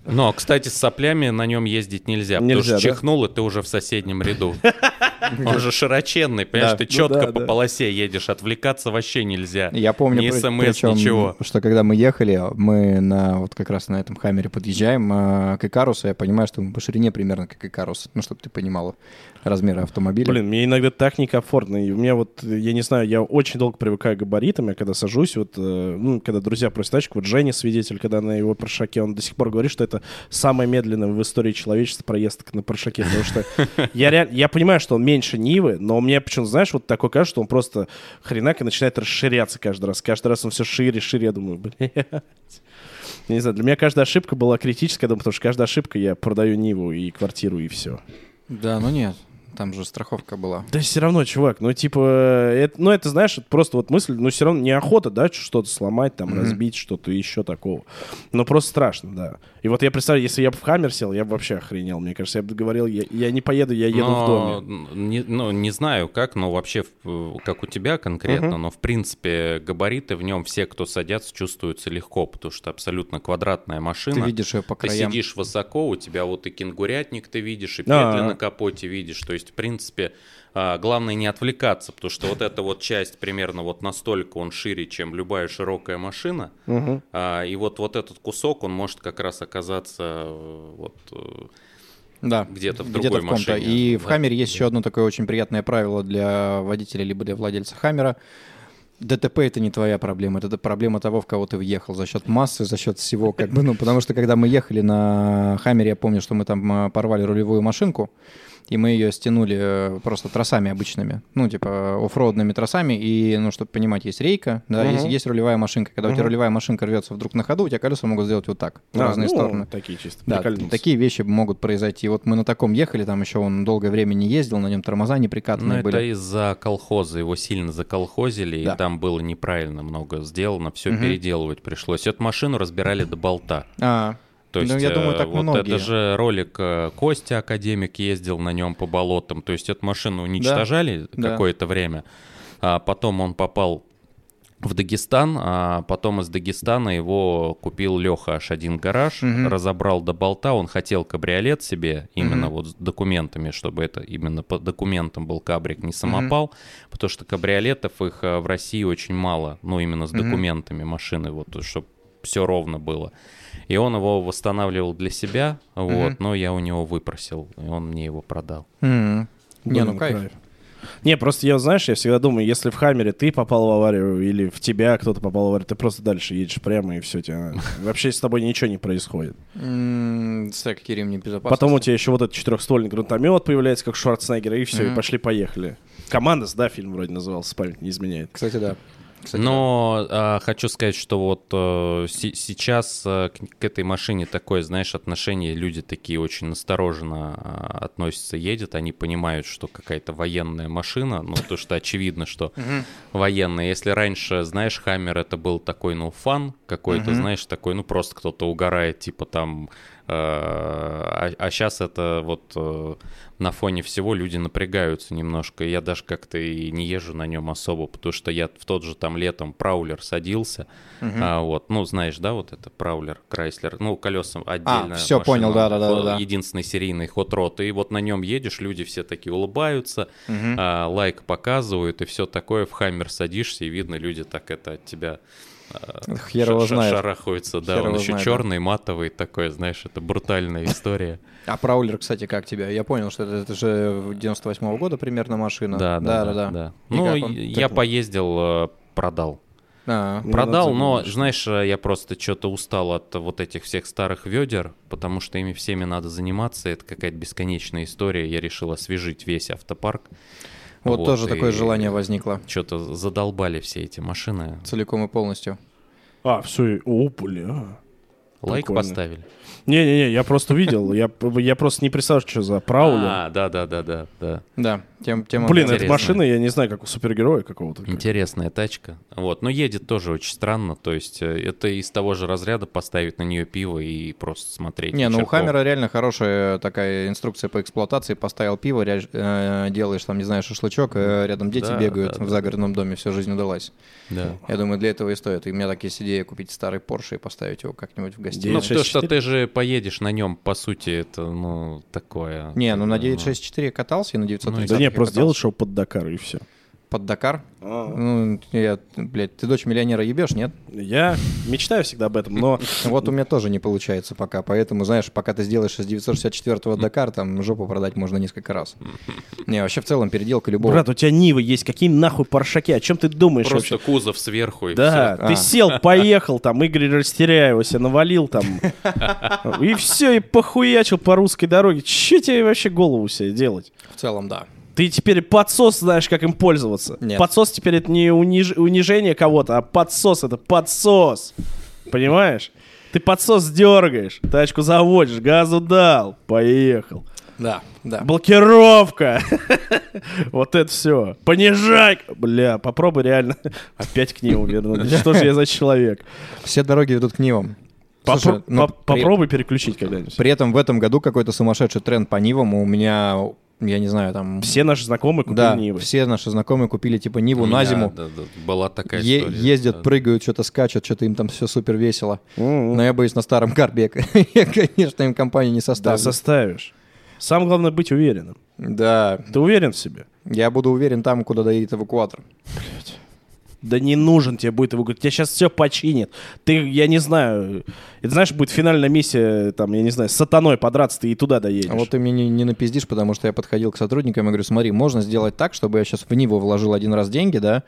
Но, кстати, с соплями на нем ездить нельзя, потому что да? чихнул, и ты уже в соседнем ряду. [LAUGHS] Он же широченный, понимаешь, Да. ты Ну четко да, по да. полосе едешь, отвлекаться вообще нельзя. Я помню, Ни СМС, причем, ничего. что когда мы ехали, мы на вот как раз на этом хаммере подъезжаем э, к Икарусу, я понимаю, что мы по ширине примерно как Икарус, ну, чтобы ты понимала размеры автомобиля. Блин, мне иногда так некомфортно. И у меня вот, я не знаю, я очень долго привыкаю к габаритам. Я когда сажусь, вот, э, ну, когда друзья просят тачку, вот Женя свидетель, когда на его паршаке, он до сих пор говорит, что это самый медленный в истории человечества проезд на паршаке. Потому что я, реаль- я понимаю, что он меньше Нивы, но мне почему-то, знаешь, вот такое кажется, что он просто хренак и начинает расширяться каждый раз. Каждый раз он все шире, шире. Я думаю, блядь. Я Не знаю, для меня каждая ошибка была критическая, потому что каждая ошибка я продаю Ниву и квартиру, и все. Да, ну нет, там же страховка была. Да все равно, чувак, ну типа, это, ну это знаешь, это просто вот мысль, ну все равно неохота, да, что-то сломать, там, Мгм. разбить, что-то еще такого. Но просто страшно, да. И вот я представляю, если я бы в Хаммер сел, я бы вообще охренел. Мне кажется, я бы говорил, я, я не поеду, я еду в Но, доме. Не, ну, не знаю как, но вообще, в- как у тебя конкретно, Мгм. но в принципе габариты в нем все, кто садятся, чувствуются легко, потому что абсолютно квадратная машина. Ты видишь ее по Ты краям. сидишь высоко, у тебя вот и кенгурятник ты видишь, и петли на капоте видишь. То есть, в принципе, а, главное не отвлекаться, потому что вот эта вот часть примерно вот настолько он шире, чем любая широкая машина. А, и вот, вот этот кусок, он может как раз оказаться э, вот... э, Да, где-то в другой в ком-то. машине, И в да. Хаммере есть еще одно такое очень приятное правило для водителя либо для владельца Хаммера. ДТП это не твоя проблема, это проблема того, в кого ты въехал за счет массы, за счет всего, как бы, ну, потому что когда мы ехали на Хаммере, я помню, что мы там а, порвали рулевую машинку, и мы ее стянули э, просто тросами обычными, ну, типа оффроудными тросами, и, ну, чтобы понимать, есть рейка, да, Мгм. есть, есть рулевая машинка. Когда у тебя рулевая машинка рвется вдруг на ходу, у тебя колеса могут сделать вот так, в А, разные ну, стороны. Такие чисто. Да, такие вещи могут произойти. Вот мы на таком ехали, там еще он долгое время не ездил, на нем тормоза Ну, неприкатные это были. из-за колхоза, его сильно заколхозили, Да. и там было неправильно много сделано, все Мгм. переделывать пришлось. Эту машину разбирали до болта. А, То есть, Ну, я думаю, э, так вот многие. это же ролик э, Костя Академик ездил на нем по болотам. То есть эту машину уничтожали да. какое-то время, а потом он попал в Дагестан, а потом из Дагестана его купил Леха аж один гараж, Мгм. разобрал до болта, он хотел кабриолет себе, именно Мгм. вот с документами, чтобы это именно по документам был кабрик, не самопал, потому что кабриолетов их э, в России очень мало, ну именно с Мгм. документами машины, вот чтобы все ровно было. И он его восстанавливал для себя, вот, Мгм. но я у него выпросил, и он мне его продал. м. не, ну Блин, кайф. Не, просто я, знаешь, я всегда думаю, если в Хаммере ты попал в аварию или в тебя кто-то попал в аварию, ты просто дальше едешь прямо и все, тебя... [LAUGHS] вообще с тобой ничего не происходит. М, Стек ремни безопасности. Потом у тебя еще вот этот четырехствольный гранатомет появляется, как Шварценеггер, и все, и пошли-поехали. Командос, да, фильм вроде назывался, память не изменяет. Кстати, да. Кстати, Но а, хочу сказать, что вот э, се- сейчас э, к, к этой машине такое, знаешь, отношение, люди такие очень настороженно а, относятся, едят, они понимают, что какая-то военная машина, ну, то, что очевидно, что [LAUGHS] военная. Если раньше, знаешь, Хаммер это был такой, ну, фан какой-то, знаешь, такой, ну, просто кто-то угорает, типа там... э, а, сейчас это вот э, на фоне всего люди напрягаются немножко. Я даже как-то и не езжу на нем особо, потому что я в тот же там летом Праулер садился. Мгм. А, вот, ну, знаешь, да, вот это Праулер, Крайслер, ну, колесом отдельно. всё понял, да-да-да-да-да. Единственный серийный хот-рот. И вот на нем едешь, люди все такие улыбаются, Мгм. а, лайк показывают и все такое. В Хаммер садишься, и видно, люди так это от тебя а, Хер его знает. шарахаются. Да, Хер он еще знает, да. черный, матовый такой, знаешь, это брутальная история. А Праулер, кстати, как тебя? Я понял, что это, это же 98-го года примерно машина. Да, да, да. да. да. Ну, я поездил, э, продал. А, Продал, но, знаешь, э, я просто что-то устал от вот этих всех старых ведер, потому что ими всеми надо заниматься. Это какая-то бесконечная история. Я решил освежить весь автопарк. Вот, тоже и такое желание возникло. Что-то задолбали все эти машины. Целиком и полностью. А, все, о, бля. Лайк Прикольно. поставили. Не-не-не, я просто видел, я, я просто не представляю, что за Праулер. А, да, да, да, да, да. Да, тем, тема Блин, интересно. эта машина, я не знаю, как у супергероя какого-то. Интересная тачка. Вот, но едет тоже очень странно. То есть э, это из того же разряда поставить на нее пиво и просто смотреть. Не, ну у. Хаммера реально хорошая такая инструкция по эксплуатации. Поставил пиво, ря- э, делаешь там, не знаю, шашлычок, э, рядом дети Да, бегают да, в да. загородном доме, всю жизнь удалась. Да. Я думаю, для этого и стоит. И у меня так есть идея купить старый Порше и поставить его как-нибудь в Ну, гостиную. 964? то, что ты же поедешь на нем, по сути, это, ну, такое. Не, ну на Ну, 964 я катался, и на 930 Да не, просто делать шоу под Дакар и все. Под Дакар? Ну, я, блядь, ты дочь миллионера ебешь, нет? Я мечтаю всегда об этом, но [LAUGHS] Вот у меня тоже не получается пока, поэтому, знаешь, пока ты сделаешь из 964-го Дакар, там жопу продать можно несколько раз. Не, вообще в целом переделка любого... Брат, у тебя Нива есть, какие нахуй паршаки, о чем ты думаешь Просто вообще? кузов сверху и Да, всё. ты А. сел, поехал, там, Игорь растеряева себе навалил там, [LAUGHS] и все, и похуячил по русской дороге. Че тебе вообще голову себе делать? В целом, да. Ты теперь подсос знаешь, как им пользоваться. Нет. Подсос теперь это не униж- унижение кого-то, а подсос это подсос. Понимаешь? Ты подсос дергаешь, тачку заводишь, газу дал, поехал. Да, да. Блокировка. [LAUGHS] Вот это все. Понижай. Бля, попробуй реально [LAUGHS] опять к нему вернуть. Что же я за человек? Все дороги ведут к Нивам. Попро- Слушай, ну, по- при- Попробуй переключить когда-нибудь. При этом в этом году какой-то сумасшедший тренд по Нивам. У меня, я не знаю, там... Все наши знакомые купили да, Нивы. все наши знакомые купили типа Ниву на зиму. да, да, была такая Е- история. ездят, да. прыгают, что-то скачут, что-то им там все супер весело. М-м. Но я боюсь, на старом карбе [LAUGHS] я, конечно, им компанию не Да, составлю. составишь. Самое главное быть уверенным. Да, Ты уверен в себе? я буду уверен там, куда доедет эвакуатор. Да не нужен тебе будет его. Тебя сейчас все починит. Ты, я не знаю, это знаешь, будет финальная миссия, там, я не знаю, с сатаной подраться, ты и туда доедешь. А вот ты мне не, не напиздишь, потому что я подходил к сотрудникам и говорю, смотри, можно сделать так, чтобы я сейчас в Ниву вложил один раз деньги, да,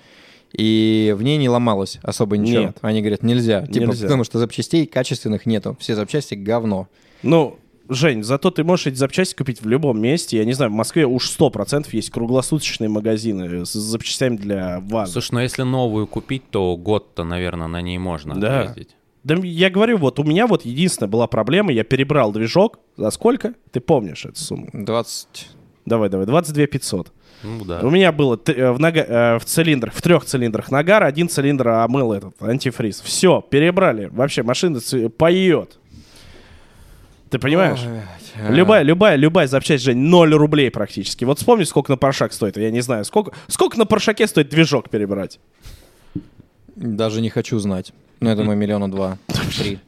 и в ней не ломалось особо ничего. Нет. Они говорят, нельзя. Типа, Нельзя. потому что запчастей качественных нету. Все запчасти говно. Ну, Жень, зато ты можешь эти запчасти купить в любом месте. Я не знаю, в Москве уж 100% есть круглосуточные магазины с запчастями для ВАЗа. Слушай, ну если новую купить, то год-то, наверное, на ней можно Да. ездить. Да я говорю, вот у меня вот единственная была проблема, я перебрал движок. За сколько? Ты помнишь эту сумму? 20... Давай, давай, 22 500. Ну да. У меня было э, в, нага- э, в цилиндрах, в трех цилиндрах нагар, один цилиндр омыл этот антифриз. Все, перебрали. Вообще машина ц- поет. Ты понимаешь? Любая, любая, любая запчасть, Жень, 0 рублей практически. Вот вспомни, сколько на Паршак стоит. Я не знаю, сколько, сколько на Паршаке стоит движок перебрать. Даже не хочу знать. Ну, я думаю, миллиона два, [LAUGHS] три.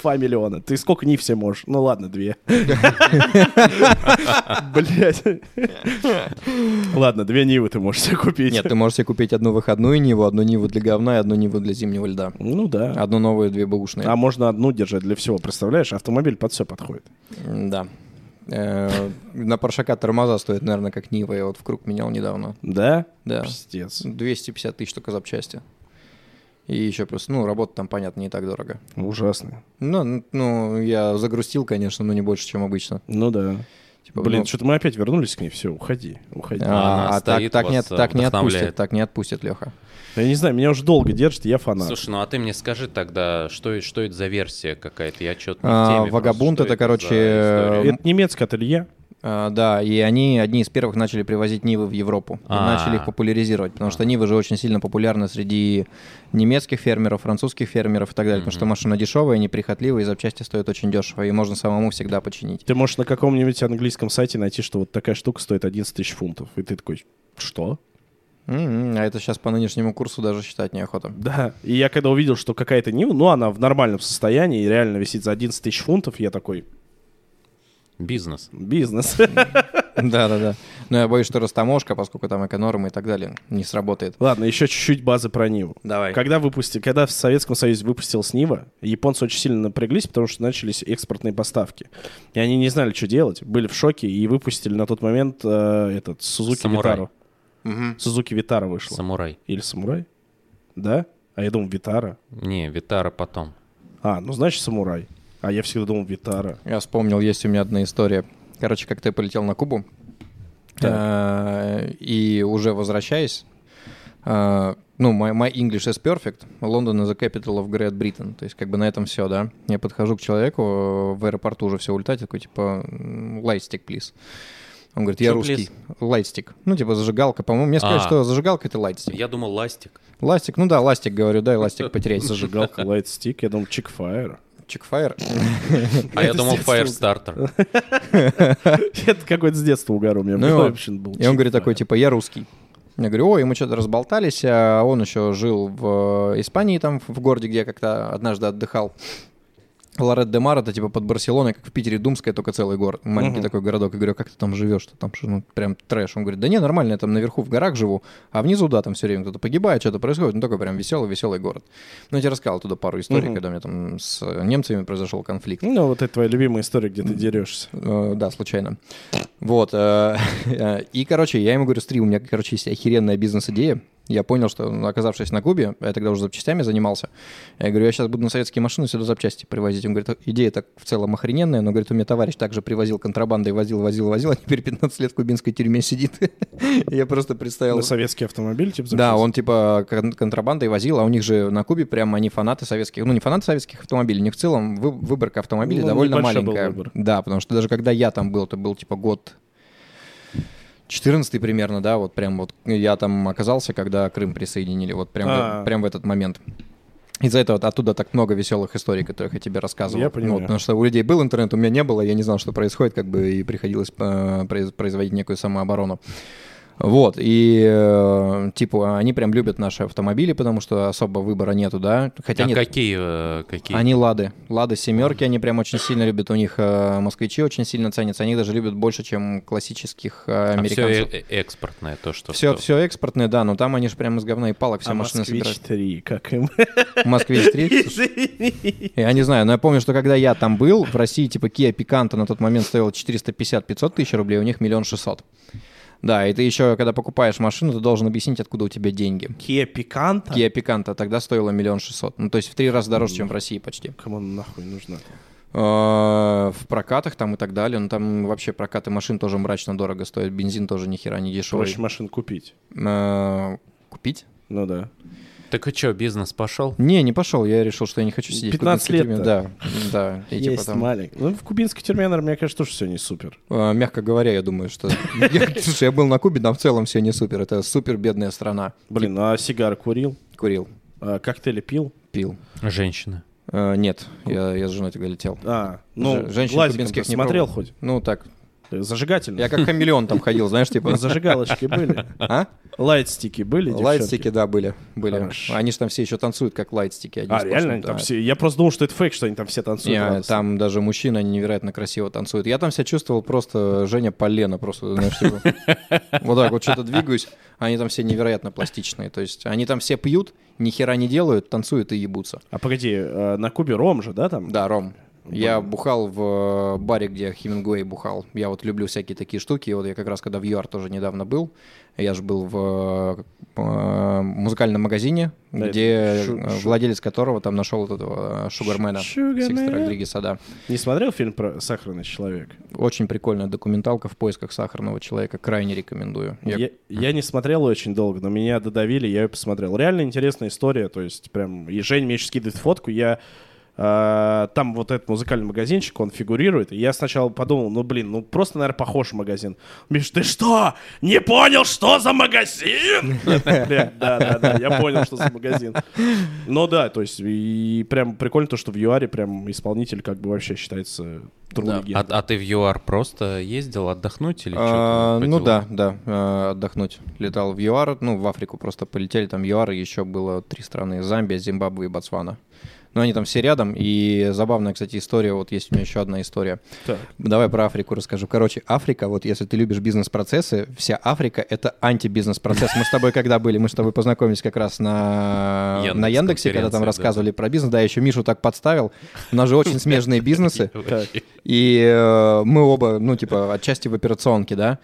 2 миллиона. Ты сколько не все можешь? Ну ладно, 2. Блять. Ладно, две Нивы ты можешь себе купить. Нет, ты можешь себе купить одну выходную Ниву, одну Ниву для говна и одну Ниву для зимнего льда. Ну да. Одну новую, две бэушные. А можно одну держать для всего, представляешь? Автомобиль под все подходит. Да. Э, На Паршака тормоза стоят, наверное, как Нива. Я вот в круг менял недавно. Да? Да. Пиздец. 250 тысяч только запчасти. И еще плюс, ну, работа там, понятно, не так дорого. Ужасно. Ну, ну, я загрустил, конечно, но не больше, чем обычно. Ну да. Типа, Блин, ну, что-то мы опять вернулись к ней. Все, уходи, уходи. а, а так, так, не, вас, от- так не отпустит, так не отпустит, Леха. Я не знаю, меня уже долго держит, я фанат. Слушай, ну а ты мне скажи тогда, что, что это за версия какая-то? Я что-то не в А, теме. Вагабунт просто. это, короче? Это немецкое ателье. А, да, и они одни из первых начали привозить Нивы в Европу. И А. начали их популяризировать, потому что Нивы же очень сильно популярны среди немецких фермеров, французских фермеров и так далее, потому что машина дешевая, неприхотливая, и запчасти стоят очень дешево, и можно самому всегда починить. Ты можешь на каком-нибудь английском сайте найти, что вот такая штука стоит 11 тысяч фунтов. И ты такой, что? М, А это сейчас по нынешнему курсу даже считать неохота. Да. И я когда увидел, что какая-то Нива, ну, она в нормальном состоянии и реально висит за 11 тысяч фунтов, я такой, Бизнес. бизнес. [LAUGHS] Да-да-да. Но я боюсь, что растаможка, поскольку там эконормы и так далее, не сработает. Ладно, еще чуть-чуть базы про Ниву. Давай. Когда выпустили, когда в Советском Союзе выпустилась Нива, японцы очень сильно напряглись, потому что начались экспортные поставки. И они не знали, что делать, были в шоке и выпустили на тот момент э, этот Сузуки Самурай. Витару. Сузуки Витара вышла. Самурай. Или Самурай? Да? А я думал, Витара. Не, Витара потом. А, ну значит Самурай. А я всегда думал, Витара. Я вспомнил, есть у меня одна история. Короче, как-то я полетел на Кубу, э, и уже возвращаясь, э, ну, my, my English is perfect, London is the capital of Great Britain. То есть, как бы на этом все, да. Я подхожу к человеку, э, в аэропорту уже все улетать, такой, типа, м, light stick, please. Он говорит, я Чё, русский. Lightstick. Ну, типа зажигалка. По-моему, мне сказали, А. что зажигалка — это lightstick. Я думал, ластик. Ластик, ну да, ластик, говорю, дай ластик потереть. Зажигалка Stick, я думал, Chick-fire. Chick-fire. [LAUGHS] А я думал. Firestarter. [LAUGHS] Это какой-то с детства угар у меня Ну был. он- вообще был И он говорит Chick-fire. такой, типа, я русский. Я говорю, ой, мы что-то разболтались, а он еще жил в э, Испании, там, в городе, где я как-то однажды отдыхал. Лорет де Мар, это типа под Барселоной, как в Питере Думская, только целый город, маленький Мгм. такой городок. Я говорю, «А как ты там живешь? Ты там что, ну, прям трэш. Он говорит, да не, нормально, я там наверху в горах живу, а внизу, да, там все время кто-то погибает, что-то происходит. Ну, такой прям веселый-веселый город. Ну, я тебе рассказал туда пару историй, Мгм. когда у меня там с немцами произошел конфликт. Ну, вот это твоя любимая история, где ты дерешься. Э, Да, случайно. Вот. э, [LAUGHS] И, короче, я ему говорю, смотри, у меня, короче, есть охеренная бизнес-идея. Я понял, что, ну, оказавшись на Кубе, я тогда уже запчастями занимался. Я говорю, я сейчас буду на советские машины сюда запчасти привозить. Он говорит, идея так в целом охрененная, но, говорит, у меня товарищ также привозил контрабандой, возил, возил, возил, а теперь 15 лет в кубинской тюрьме сидит. [LAUGHS] Я просто представил... На советский автомобиль, типа, Да, он типа кон- контрабандой возил, а у них же на Кубе прям они фанаты советских, ну не фанаты советских автомобилей, у них в целом вы- выборка автомобилей Ну, довольно маленькая. Да, потому что даже когда я там был, это был типа год 14 примерно, да, вот прям вот я там оказался, когда Крым присоединили, вот прям, А. прям в этот момент. Из-за этого оттуда так много веселых историй, которых я тебе рассказывал. Я понимаю. Вот, потому что у людей был интернет, у меня не было, я не знал, что происходит, как бы и приходилось э, произ- производить некую самооборону. Вот, и э, типа они прям любят наши автомобили, потому что особо выбора нету, да. Хотя А нет, какие? э, какие? они лады. Лады семерки они прям очень сильно любят. У них э, москвичи очень сильно ценятся. Они даже любят больше, чем классических э, А все американцев. экспортное, то, что... Все, все экспортное, да, но там они же прям из говна и палок все А машины Москвич собирают. 3, как им? Москвич 3. Я не знаю, но я помню, что когда я там был, в России типа Kia Picanto на тот момент стоила 450-500 тысяч рублей, у них миллион шестьсот. Да, и ты еще, когда покупаешь машину, ты должен объяснить, откуда у тебя деньги. Kia Picanto? Kia Picanto тогда стоила миллион шестьсот. Ну, то есть в три раза дороже, чем в России почти. Кому она нахуй нужна? э, в прокатах там и так далее. Ну, там вообще прокаты машин тоже мрачно дорого стоят. Бензин тоже ни хера не дешевый. Проще машин купить. Э, Купить? Ну да. Так и что, бизнес пошел? Не, не пошел. Я решил, что я не хочу сидеть 15 в кубинской тюрьме. лет-то. Да, да. [LAUGHS] И типа Есть там, маленький. Ну, в кубинской тюрьме, наверное, мне кажется, тоже все не супер. э, мягко говоря, я думаю, что... [LAUGHS] Я- Слушай, я был на Кубе, там в целом все не супер. Это супер бедная страна. Блин, а сигар курил? Курил, А коктейли пил? пил. Женщина. Э, Нет, я я с женой тогда летел. А, ну, женщин кубинских не смотрел хоть? Ну, так. Зажигательно. Я как хамелеон там ходил, знаешь, типа... Зажигалочки были? А? Лайтстики были? Лайтстики, да, были. были. Они же там все еще танцуют, как лайтстики. А, реально? Там все... Я просто думал, что это фейк, что они там все танцуют. Не, там даже мужчины, они невероятно красиво танцуют. Я там себя чувствовал просто Женя Полена, просто, знаешь, типа, вот так вот что-то двигаюсь, они там все невероятно пластичные. То есть они там все пьют, ни хера не делают, танцуют и ебутся. А погоди, э, на Кубе Ром же, да, там? Да, Ром. Я бухал в э, баре, где Хемингуэй бухал. Я вот люблю всякие такие штуки. И вот я как раз, когда в ЮАР тоже недавно был, я же был в э, музыкальном магазине, Да, где шу- э, владелец которого там нашел вот этого э, Шугармена. Сикстера Родригеса, да. Не смотрел фильм про сахарный человек? Очень прикольная документалка в поисках сахарного человека. Крайне рекомендую. Я- Я, я не смотрел очень долго, но меня додавили, я ее посмотрел. Реально интересная история, то есть прям... И Женя мне еще скидывает фотку, я... э, там вот этот музыкальный магазинчик, он фигурирует. И я сначала подумал, ну блин, ну просто, наверное, похож магазин. Миш, ты что, не понял, что за магазин? Бля, Да-да-да, я понял, что за магазин. Ну да, то есть и прям прикольно то, что в ЮАРе прям исполнитель как бы вообще считается Да. А, а ты в ЮАР просто ездил отдохнуть или А, ну да, да, э, отдохнуть. Летал в ЮАР, ну в Африку просто полетели, там ЮАР, и еще было три страны, Замбия, Зимбабве и Ботсвана. Но они там все рядом, и забавная, кстати, история, вот есть у меня еще одна история. Так. Давай про Африку расскажу. Короче, Африка, вот если ты любишь бизнес-процессы, вся Африка — это антибизнес-процесс. Мы с тобой когда были? Мы с тобой познакомились как раз на, Яндекс на Яндексе, когда там конференции, да. рассказывали про бизнес. Да, еще Мишу так подставил. У нас же очень смежные бизнесы. И э, мы оба, ну, типа, отчасти в операционке, да,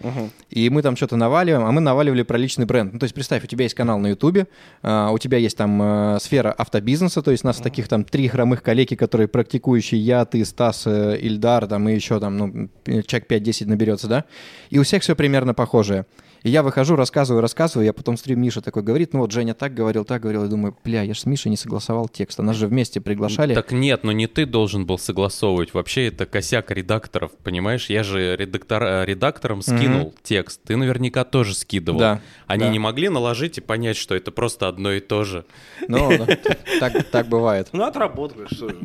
и мы там что-то наваливаем, а мы наваливали про личный бренд. Ну, то есть, представь, у тебя есть канал на Ютубе, а, у тебя есть там э, сфера автобизнеса, то есть нас таких там три хромых коллеги, которые практикующие, я, ты, Стас, э, Ильдар, там, и еще там, ну, человек 5-10 наберется, да, и у всех все примерно похожее. И я выхожу, рассказываю, рассказываю, я потом смотрю, Миша такой говорит, ну вот Женя так говорил, так говорил, и думаю, бля, я же с Мишей не согласовал текст, а нас же вместе приглашали. Так нет, но не ты должен был согласовывать. Вообще это косяк редакторов, понимаешь? Я же редактор, э, редакторам скинул текст. Ты наверняка тоже скидывал. Да, Они да. не могли наложить и понять, что это просто одно и то же. Ну, ну, так, так бывает. Ну, отработали, что [LAUGHS] же.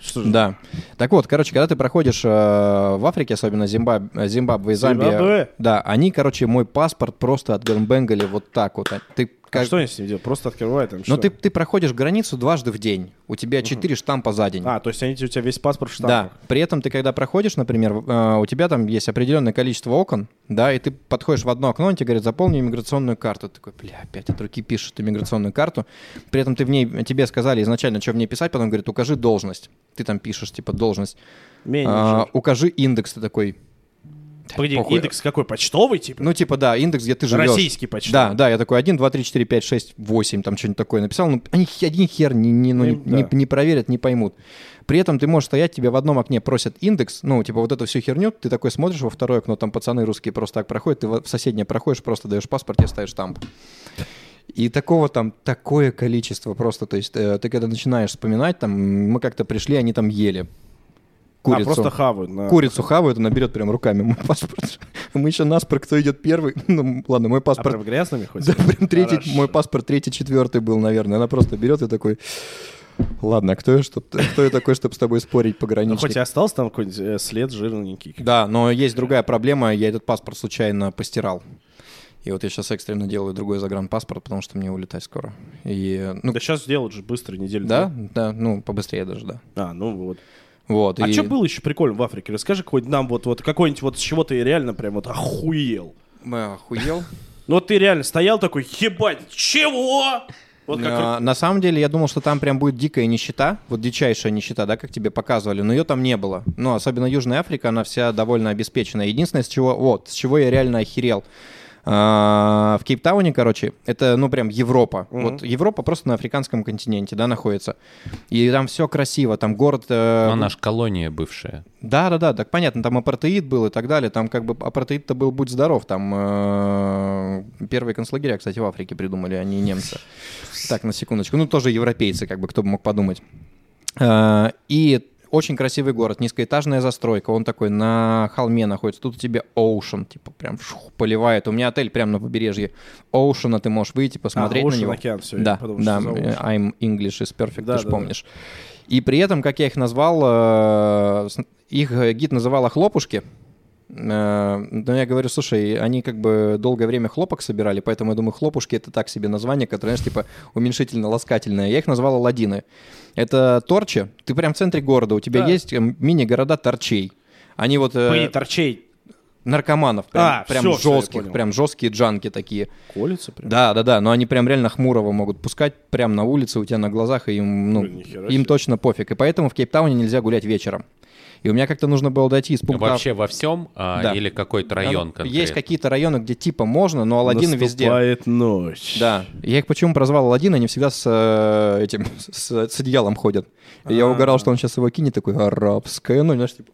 Что же. Да. Так вот, короче, когда ты проходишь э, в Африке, особенно Зимбаб... Зимбабве и Замбия, Зимбабве? да, они, короче, мой паспорт просто отгамбенгали вот так вот. А А как... что они с ним делают? Просто открывают там Но что? Ну, ты, ты проходишь границу дважды в день. У тебя четыре штампа за день. А, то есть они у тебя весь паспорт в Да, при этом ты когда проходишь, например, э, у тебя там есть определенное количество окон, да, и ты подходишь в одно окно, он тебе говорит, заполни иммиграционную карту. Ты такой, бля, опять от руки эту иммиграционную карту. При этом ты в ней, тебе сказали изначально, что в ней писать, потом говорит, укажи должность. Ты там пишешь, типа, должность. Менеджер. А, укажи индекс, ты такой, Погоди, похуй. индекс какой? Почтовый, типа? ну, типа, да, индекс, где ты живешь. Российский почтовый. Да, да, я такой 1, 2, 3, 4, 5, 6, 8, там что-нибудь такое написал. Ну, они один хер не, не, ну, не, Ну, да. не- не проверят, не поймут. При этом ты можешь стоять, тебе в одном окне просят индекс, ну, типа вот эту всю херню, ты такой смотришь во второе окно, там пацаны русские просто так проходят, ты в соседнее проходишь, просто даешь паспорт, тебе ставишь штамп. И такого там такое количество просто, то есть э, ты когда начинаешь вспоминать, там, мы как-то пришли, они там ели А, курицу. просто хавают. на- Курицу хавают, она берет прям руками мой паспорт. [LAUGHS] Мы еще наспор, кто идет первый. [LAUGHS] Ну, ладно, мой А паспорт прям грязными хоть? да, прям третий, Хорошо. мой паспорт третий, четвертый был, наверное. Она просто берет и такой, ладно, а кто я, что, кто я такой, чтобы с тобой спорить, Ну, пограничник? хоть и остался там какой-нибудь э, след жирненький. Да, но есть другая проблема, я этот паспорт случайно постирал. И вот я сейчас экстренно делаю другой загранпаспорт, потому что мне улетать скоро. И, ну, Да сейчас делают же быстро, неделю. да, да, ну, побыстрее даже, да. А, ну вот. Вот, А и- что было еще прикольно в Африке? Расскажи какой-нибудь нам вот, вот какой-нибудь вот с чего ты реально прям вот охуел. Мы охуел. Ну вот ты реально стоял такой, ебать, чего? Вот как А, На самом деле, я думал, что там прям будет дикая нищета, вот дичайшая нищета, да, как тебе показывали, но ее там не было. Ну, особенно Южная Африка, она вся довольно обеспеченная. Единственное, с чего, вот, с чего я реально охерел. А, в Кейптауне, короче, это, ну, прям Европа. Вот Европа просто на африканском континенте, да, находится. И там все красиво, там город... э, Ну, Она ж колония бывшая. да, да, да, так понятно, там апартеид был и так далее. Там как бы апартеид-то был будь здоров. Там э, первые концлагеря, кстати, в Африке придумали, а не немцы. Так, на секундочку. Ну, тоже европейцы, как бы кто бы мог подумать. Э, И очень красивый город, низкоэтажная застройка, он такой на холме находится. Тут у тебя оушен, типа прям шух, поливает. У меня отель прямо на побережье оушена, ты можешь выйти, посмотреть А, на него. океан, всё, я да, подумал, да, э. I'm English is perfect, Да, ты же да, да. помнишь. И при этом, как я их назвал, э, их гид называла хлопушки. Э, Но я говорю, слушай, они как бы долгое время хлопок собирали, поэтому я думаю, хлопушки это так себе название, которое, знаешь, типа уменьшительно-ласкательное. Я их назвал Аладдины. Это торчи. Ты прям в центре города, у тебя Да. есть э, мини-города торчей. Они вот э, Блин, торчей наркоманов, прям, А, прям я жестких, прям жесткие джанки такие. колется прям. Да, да, да, но они прям реально хмурого могут пускать прямо на улице у тебя на глазах, и им, ну, Блин, им точно пофиг. И поэтому в Кейптауне нельзя гулять вечером. И у меня как-то нужно было дойти из пункта... Вообще во всем а, Да. или какой-то район конкретно? Есть какие-то районы, где типа можно, но Аладдин везде. Наступает ночь. Да. Я их почему прозвал Аладдин, они всегда с э, этим, с, с одеялом ходят. И я угорал, что он сейчас его кинет, такой, арабская, ну, знаешь, типа...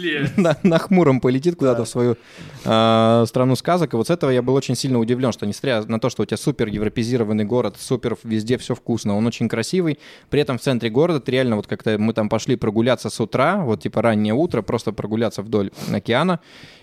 [LAUGHS] на, на хмуром полетит куда-то в свою а, страну сказок. И вот с этого я был очень сильно удивлен, что несмотря на то, что у тебя супер европезированный город, супер везде все вкусно, он очень красивый, при этом в центре города ты реально вот как-то мы там пошли прогуляться с утра, вот типа раннее утро, просто прогуляться вдоль океана,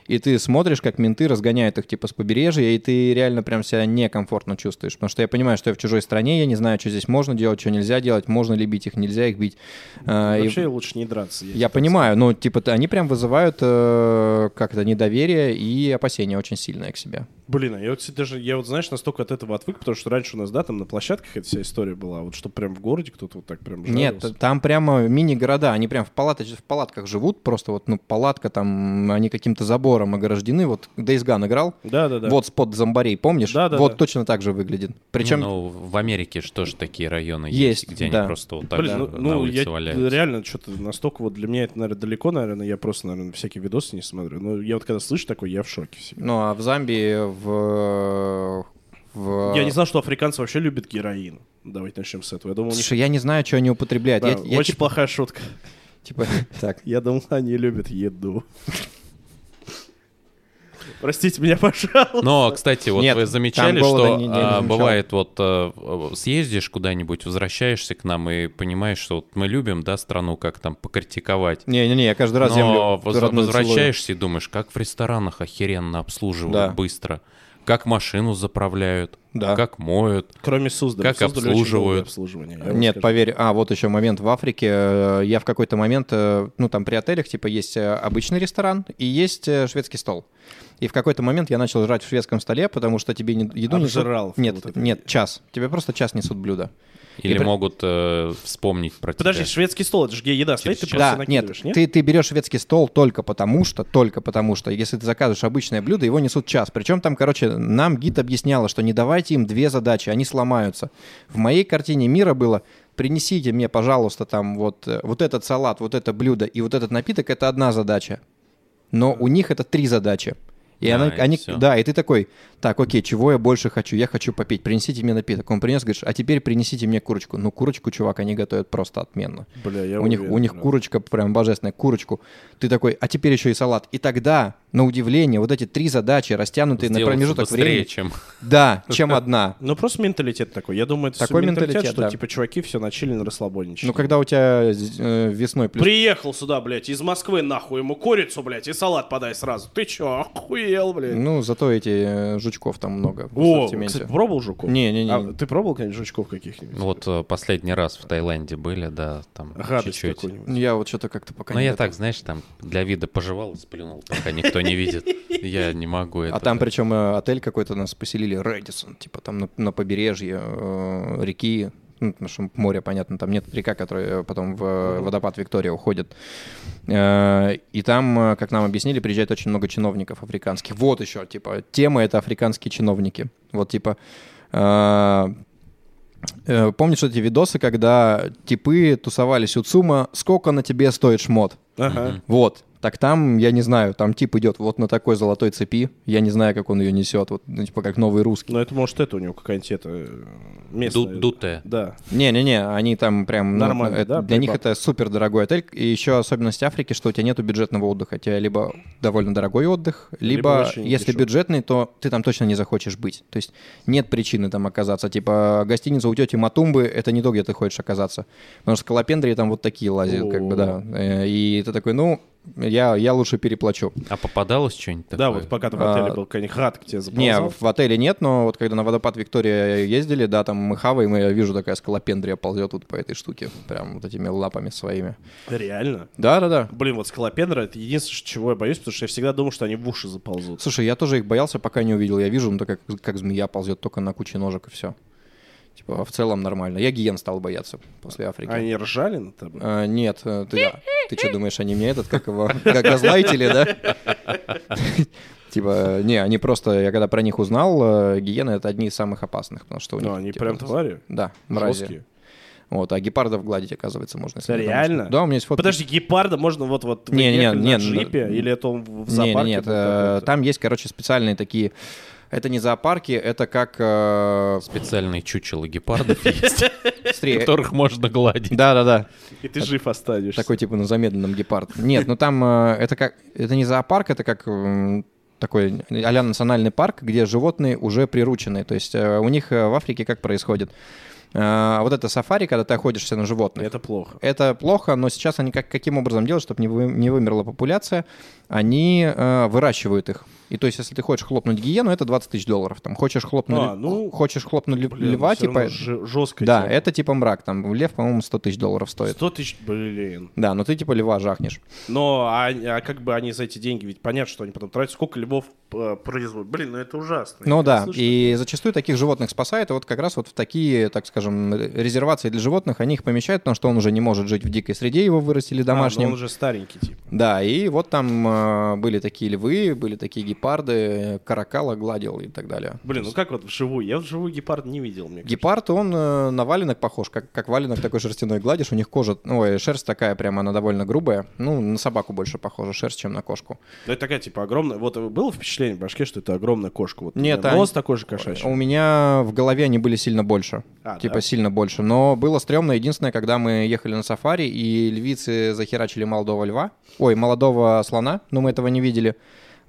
и ты смотришь, как менты разгоняют их типа с побережья, и ты реально прям себя некомфортно чувствуешь, потому что я понимаю, что я в чужой стране, я не знаю, что здесь можно делать, что нельзя делать, можно ли бить их, нельзя их бить. А, и- Вообще лучше не драться. я понимаю, но типа они прям вызывают э, как-то недоверие и опасения очень сильное к себе. Блин, а я вот, кстати, даже, я вот, знаешь, настолько от этого отвык, потому что раньше у нас, да, там на площадках эта вся история была, вот что прям в городе кто-то вот так прям Нет, жарился. там прямо мини-города, они прям в, палаточ- в палатках живут, просто вот, ну, палатка там, они каким-то забором ограждены, вот Days Gone играл, Да-да-да. вот спот зомбарей, помнишь? Да-да-да. Вот точно так же выглядит. Причем, Ну, в Америке что же такие районы Есть, есть, где да. они просто вот так Блин, ну, на ну, улице я валяются. реально что-то настолько вот для меня это, наверное, далеко, наверное, я просто, наверное, всякие видосы не смотрю. Но я вот когда слышу такое, я в шоке всегда. ну, а в Замбии, в... в... Я не знал, что африканцы вообще любят героин. Давайте начнем с этого. Я думал, у них... Слушай, я не знаю, что они употребляют. Да, Я- я, очень типа- плохая шутка. [LAUGHS] типа, так, Я думал, они любят еду. Простите меня, [LAUGHS] пожалуйста. Но, кстати, вот Нет, вы замечали, что не- не а, бывает вот э, съездишь куда-нибудь, возвращаешься к нам и понимаешь, что вот мы любим, да, страну как там покритиковать. Не-не-не, я каждый раз землю Но воз- родную целую. возвращаешься и думаешь, как в ресторанах охеренно обслуживают Да. быстро, как машину заправляют, Да. как моют. Кроме Суздаля. Как очень обслуживают? обслуживание. Нет, скажу. поверь. А, вот еще момент в Африке. э, Я в какой-то момент, э, ну, там при отелях, типа, есть э, обычный ресторан и есть шведский стол. И в какой-то момент я начал жрать в шведском столе, потому что тебе не- еду несут... Обжираловка Нет, вот эта. нет, час. Тебе просто час несут блюдо. Или при- могут э, вспомнить про Подожди, тебя. шведский стол, это же где еда стоит, ты просто да, нет, накидываешь, нет? Ты, ты берешь шведский стол только потому что, только потому что, если ты заказываешь обычное блюдо, его несут час. Причем там, короче, нам гид объясняла, что не давайте им две задачи, они сломаются. В моей картине мира было принесите мне, пожалуйста, там вот, э, вот этот салат, вот это блюдо и вот этот напиток, это одна задача. Но у них это три задачи. И А, она- и они, всё. да, и ты такой, так, окей, чего я больше хочу? Я хочу попить, принесите мне напиток. Он принес, говоришь, а теперь принесите мне курочку. Ну, курочку, чувак, они готовят просто отменно. Бля, я у них, уверен, у них да. курочка прям божественная, курочку. Ты такой, а теперь еще и салат. И тогда, на удивление, вот эти три задачи, растянутые на промежуток быстрее, времени, чем... да, чем одна. [LAUGHS] Ну, просто менталитет такой. Я думаю, это Такой менталитет, что, да. типа, чуваки все начали на расслабонничать. Ну, когда у тебя э, весной плюс... Приехал сюда, блядь, из Москвы, нахуй, ему курицу, блядь, и салат подай сразу. Ты чё, охуел, блядь? Ну, зато эти э, жучков там много О, кстати, пробовал жуков? Не-не-не. А ты пробовал, конечно, жучков каких-нибудь? Вот э, последний раз в Таиланде были, да, там чуть-чуть. какую-нибудь. Я вот что-то как-то пока Ну, я так, знаешь, там для вида пожевал, сплюнул, пока никто не видит. Я не могу это. А там причем э, отель какой-то нас поселили, Рэдисон, типа там на, на побережье э, реки, ну, потому что море, понятно, там нет река, которая потом в водопад Виктория уходит. Э, И там, э, как нам объяснили, приезжает очень много чиновников африканских. Вот еще, типа, тема — это африканские чиновники. Вот, типа, э, помнишь эти видосы, когда типы тусовались у ЦУМа, сколько на тебе стоит шмот? Ага. Вот, Так там, я не знаю, там тип идет вот на такой золотой цепи, я не знаю, как он ее несет, вот, ну, типа как новый русский. Ну, это может это у него какая-нибудь это э, местная. Ду- Дутая. Да. Не-не-не, они там прям... ну, Нормально, это- да, Для них прибавка? это супер дорогой отель. И еще особенность Африки, что у тебя нету бюджетного отдыха. У тебя либо довольно дорогой отдых, Либо либо, если дешевый. бюджетный, то ты там точно не захочешь быть. То есть нет причины там оказаться. Типа гостиница у тети Матумбы — это не то, где ты хочешь оказаться. Потому что в Скалопендре там вот такие лазят, как бы, да. Э, И ты такой, ну, я, я лучше переплачу. А попадалось что-нибудь такое? Да, вот пока ты в отеле А, был, какая-нибудь хат к тебе Не, заползал. в отеле нет, но вот когда на водопад Виктория ездили, да, там мы хаваем, и я вижу такая скалопендрия ползет тут по этой штуке, прям вот этими лапами своими. Реально? Да-да-да. Блин, вот скалопендра — это единственное, чего я боюсь, потому что я всегда думал, что они в уши заползут. Слушай, я тоже их боялся, пока не увидел. Я вижу, ну, как, как змея ползет только на куче ножек и все. Типа, а в целом нормально. Я гиен стал бояться после Африки. Они ржали над тобой? А, нет, э, ты, ты что думаешь, они мне этот, как его, [LAUGHS] как газлайтили, да? [LAUGHS] Типа, не, они просто, я когда про них узнал, э, гиены это одни из самых опасных, потому что у них... Ну, они типа, прям твари. Да, мрази. Вот, а гепардов гладить, оказывается, можно. если Реально? Да, у меня есть фото. Подожди, гепарда можно вот вот Не, не, не, на джипе, или это он в зоопарке? не, нет, был э, там есть, короче, специальные такие... Это не зоопарки, это как... э, Специальные чучела гепардов есть, [LAUGHS] которых можно гладить. Да-да-да. И ты жив останешься. Такой типа на замедленном гепард. Нет, ну там э, это как... Это не зоопарк, это как такой а национальный парк, где животные уже приручены. То есть э, у них э, в Африке как происходит? Э, Вот это сафари, когда ты охотишься на животных. Это плохо. Это плохо, но сейчас они как, каким образом делают, чтобы не, вы- не вымерла популяция? Они э, выращивают их. И то есть, если ты хочешь хлопнуть гиену, это 20 тысяч долларов. Там хочешь хлопнуть, А, ну, хочешь хлопнуть Блин, льва, типа... жестко. Да, это типа мрак. Там лев, по-моему, 100 тысяч долларов стоит. 100 тысяч, блин. Да, но ты типа льва жахнешь. Но а, а как бы они за эти деньги, ведь понятно, что они потом тратят, сколько львов э, производят. Блин, ну это ужасно. Ну Я да, слышу и зачастую таких животных спасает, и вот как раз вот в такие, так скажем, резервации для животных они их помещают, потому что он уже не может жить в дикой среде, его вырастили. А, домашним. ну он уже старенький, типа. Да, и вот там э, были такие львы, были такие гепарды, каракала гладил и так далее. Блин, ну как вот вживую? Я вживую гепард не видел, мне. Гепард, он э, на валенок похож, как, как валенок такой шерстяной гладишь, у них кожа, ой, шерсть такая прямо, она довольно грубая, ну, на собаку больше похожа шерсть, чем на кошку. Ну это такая, типа, огромная... Вот было впечатление в башке, что это огромная кошка? Вот, Нет, у нос они- такой же кошачий. У меня в голове они были сильно больше. А, типа да? сильно больше. Но было стрёмно единственное, когда мы ехали на сафари, и львицы захерачили молодого льва. Ой, молодого слона, но мы этого не видели.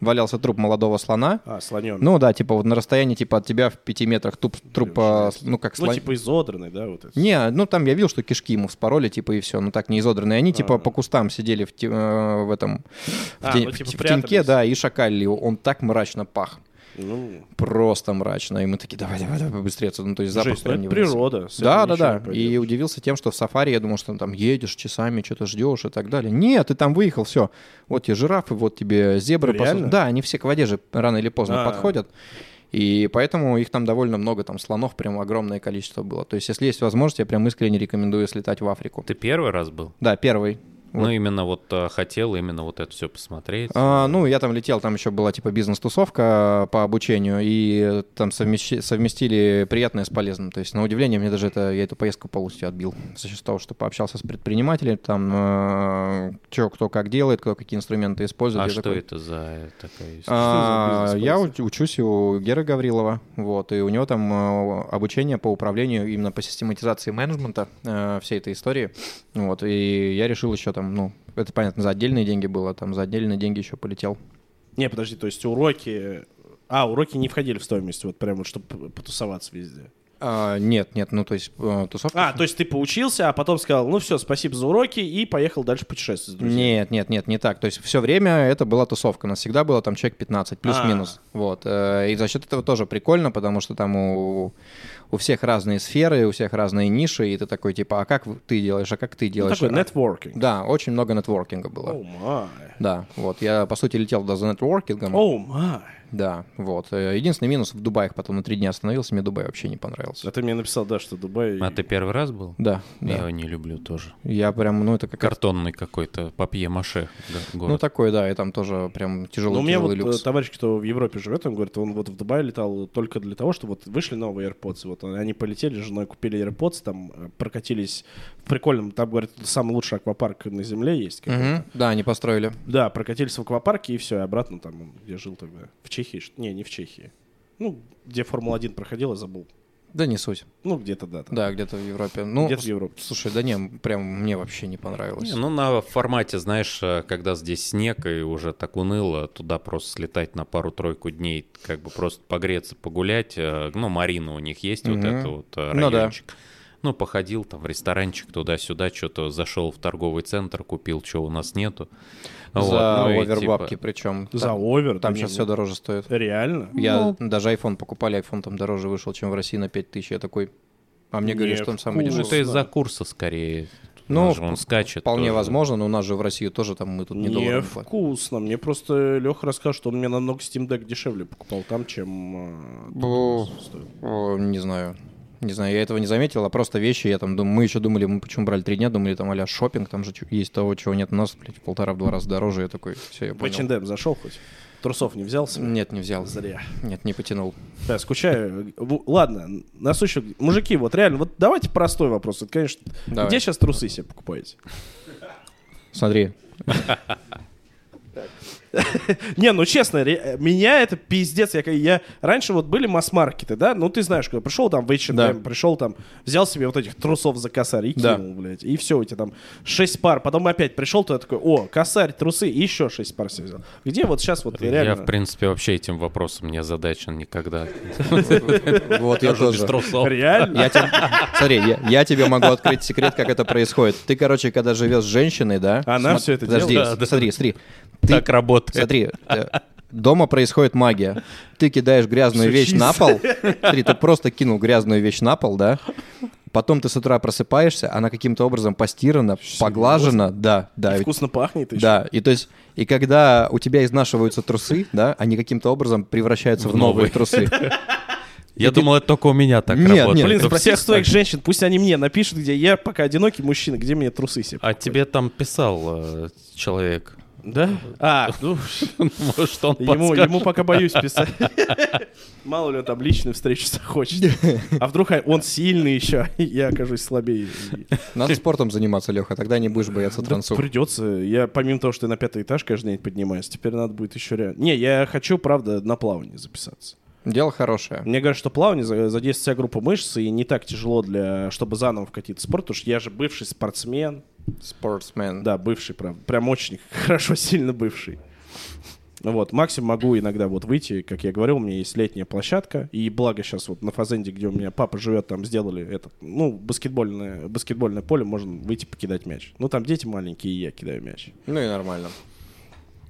Валялся труп молодого слона. А, слоненок. Ну да, типа вот на расстоянии типа от тебя в пяти метрах туп, труп, а, жесть. ну как Ну, слон... типа изодранный, да, вот это. Не, ну там я видел, что кишки ему вспороли, типа, и все, ну так не изодранные. Они, типа, А. по кустам сидели в, те- э, в этом, в, А, те- ну, в типа в прятались. теньке, да, и шакалили. Он так мрачно пах. Ну, Просто мрачно. И мы такие, давай, давай, давай, быстрее. Ну, то есть запах жесть, ну, прям это не выносим. природа. с Да, этим да, ничего да. не И поделаешь. удивился тем, что в сафари я думал, что там едешь часами, что-то ждешь и так далее. Нет, ты там выехал, все. Вот тебе жирафы, вот тебе зебры. Реально? Да, они все к воде же рано или поздно А. подходят. И поэтому их там довольно много, там слонов прям огромное количество было. То есть, если есть возможность, я прям искренне рекомендую слетать в Африку. Ты первый раз был? Да, первый. Ну, именно вот а, хотел именно вот это все посмотреть. А, ну, я там летел, там еще была типа бизнес-тусовка по обучению, и там совмещи- совместили приятное с полезным. То есть, на удивление, мне даже это, я эту поездку полностью отбил. За счет того, что пообщался с предпринимателями, там, что кто как делает, кто какие инструменты использует. А Я что такой, это за такая? А, я учусь у Геры Гаврилова, вот, и у него там э, обучение по управлению именно по систематизации менеджмента э, всей этой истории, вот, и я решил еще там, ну, это понятно, за отдельные деньги было, там за отдельные деньги еще полетел. Не, подожди, то есть уроки... А, уроки не входили в стоимость, вот прям вот, чтобы потусоваться везде. А, нет, нет, ну то есть э, тусовка. А, то есть ты поучился, а потом сказал, ну все, спасибо за уроки, и поехал дальше путешествовать с друзьями. Нет, нет, нет, не так. То есть все время это была тусовка. У нас всегда было там человек 15, плюс-минус. Вот. э, И за счет этого тоже прикольно, потому что там у, у всех разные сферы, у всех разные ниши, и ты такой типа, а как ты делаешь, а как ты Ну, делаешь? такой А- нетворкинг. Да, очень много нетворкинга было. Оу май. Да, вот. Я, по сути, летел туда за нетворкингом. Оу май. Да, вот. Э, Единственный минус в Дубае потом на три дня остановился, мне Дубай вообще не понравился. А ты мне написал, да, что Дубай... А ты первый раз был? Да, Я да. его не люблю тоже. Я прям, ну это как... Картонный какой-то папье-маше г- Ну город. такой, да, и там тоже прям Ну, тяжелый, у меня вот тяжелый э, люкс. товарищ, кто в Европе живет, он говорит, он вот в Дубай летал только для того, что вот вышли новые AirPods, вот они полетели, женой купили AirPods, там э, прокатились в прикольном, там, говорят, самый лучший аквапарк на земле есть. Мгм, Да, они построили. Да, прокатились в аквапарке, и все, и обратно там, где жил тогда, в Чехии, что- не, не в Чехии, ну, где Формула-1 проходила, забыл, Да не суть. ну, где-то, да, там. Да, где-то в Европе. Ну, где-то в Европе. слушай, да не, прям мне вообще не понравилось. Не, ну, на формате, знаешь, э, когда здесь снег и уже так уныло, туда просто слетать на пару-тройку дней, как бы просто погреться, погулять. э, Ну, Марина у них есть, вот Мгм. это вот э, Ну да. Ну, походил там в ресторанчик туда-сюда, что-то зашел в торговый центр, купил, что у нас нету. Вот, За ну и овербабки типа- причем. За Там, овер. там сейчас не, все ну, дороже стоит. Реально? Я даже iPhone покупали, iPhone там дороже вышел, чем в России на 5000. Я такой, а мне говорят, Не, что он самый вкус. Ну, дешевый. это из-за курса скорее. Ну, же он скачет. Вполне тоже. возможно, но у нас же в России тоже там мы тут не, Не вкусно. Мне просто Леха рассказал, что он мне намного Steam Deck дешевле покупал там, чем... э, стоит. О, не знаю. Не знаю, я этого не заметил, а просто вещи, я там думаю, мы еще думали, мы почему брали три дня, думали, там а шопинг, там же есть того, чего нет у нас, блядь, в полтора-два раза дороже, я такой, все, я В понял. H&M зашел хоть? Трусов не взял себе? Нет, не взял. Зря. Нет, не потянул. Да, скучаю. Ладно, насущих... Мужики, вот реально, вот давайте простой вопрос. Это, конечно, Давай. где сейчас трусы себе покупаете? Смотри, [LAUGHS] Не, ну честно, ре- меня это пиздец. Я, я раньше вот были масс-маркеты, да? Ну ты знаешь, когда пришел там в H&M, Да. пришел там, взял себе вот этих трусов за косарь и Да. кинул, блядь. И все, у тебя там 6 пар. Потом опять пришел, ты такой, о, косарь, трусы, и еще 6 пар себе взял. Где вот сейчас вот Я, реально... в принципе, вообще этим вопросом не озадачен никогда. [LAUGHS] вот я тоже. трусов. Реально? Я смотри, я, я тебе могу открыть секрет, как это происходит. Ты, короче, когда живешь с женщиной, да? Она всё это Подожди, делает? Да. смотри, смотри. Ты, Так работает. Смотри, э, дома происходит магия. Ты кидаешь грязную Всё вещь чисто. на пол. Смотри, ты просто кинул грязную вещь на пол, да? Потом ты с утра просыпаешься, она каким-то образом постирана, поглажена, да, да. И вкусно пахнет еще. Да, и то есть, и когда у тебя изнашиваются трусы, да, они каким-то образом превращаются в, В новые новые. трусы. [LAUGHS] Я думал, это только у меня так Нет, работает. нет. Блин, спроси всех своих так. женщин, пусть они мне напишут, где я пока одинокий мужчина, где мне трусы себе А тебе там писал э, человек. Да? А, ну, [LAUGHS] Может, он ему, ему пока боюсь писать. [LAUGHS] Мало ли он там личную встречу захочет. [LAUGHS] А вдруг он сильный еще, я окажусь слабее. Надо спортом заниматься, Леха, тогда не будешь бояться трансов. Придется. Я, помимо того, что я на пятый этаж каждый день поднимаюсь, теперь надо будет еще реально... Не, я хочу, правда, на плавание записаться. Дело хорошее. Мне говорят, что плавание за- задействует вся группа мышц, и не так тяжело, для, чтобы заново вкатиться в спорт, потому что я же бывший спортсмен. Спортсмен. Да, бывший, правда. Прям очень [LAUGHS] хорошо, сильно бывший. Ну Вот, максимум могу иногда вот выйти, как я говорил, у меня есть летняя площадка, и благо сейчас вот на Фазенде, где у меня папа живет, там сделали это, ну, баскетбольное, баскетбольное поле, можно выйти покидать мяч. Ну, там дети маленькие, и я кидаю мяч. Ну и нормально.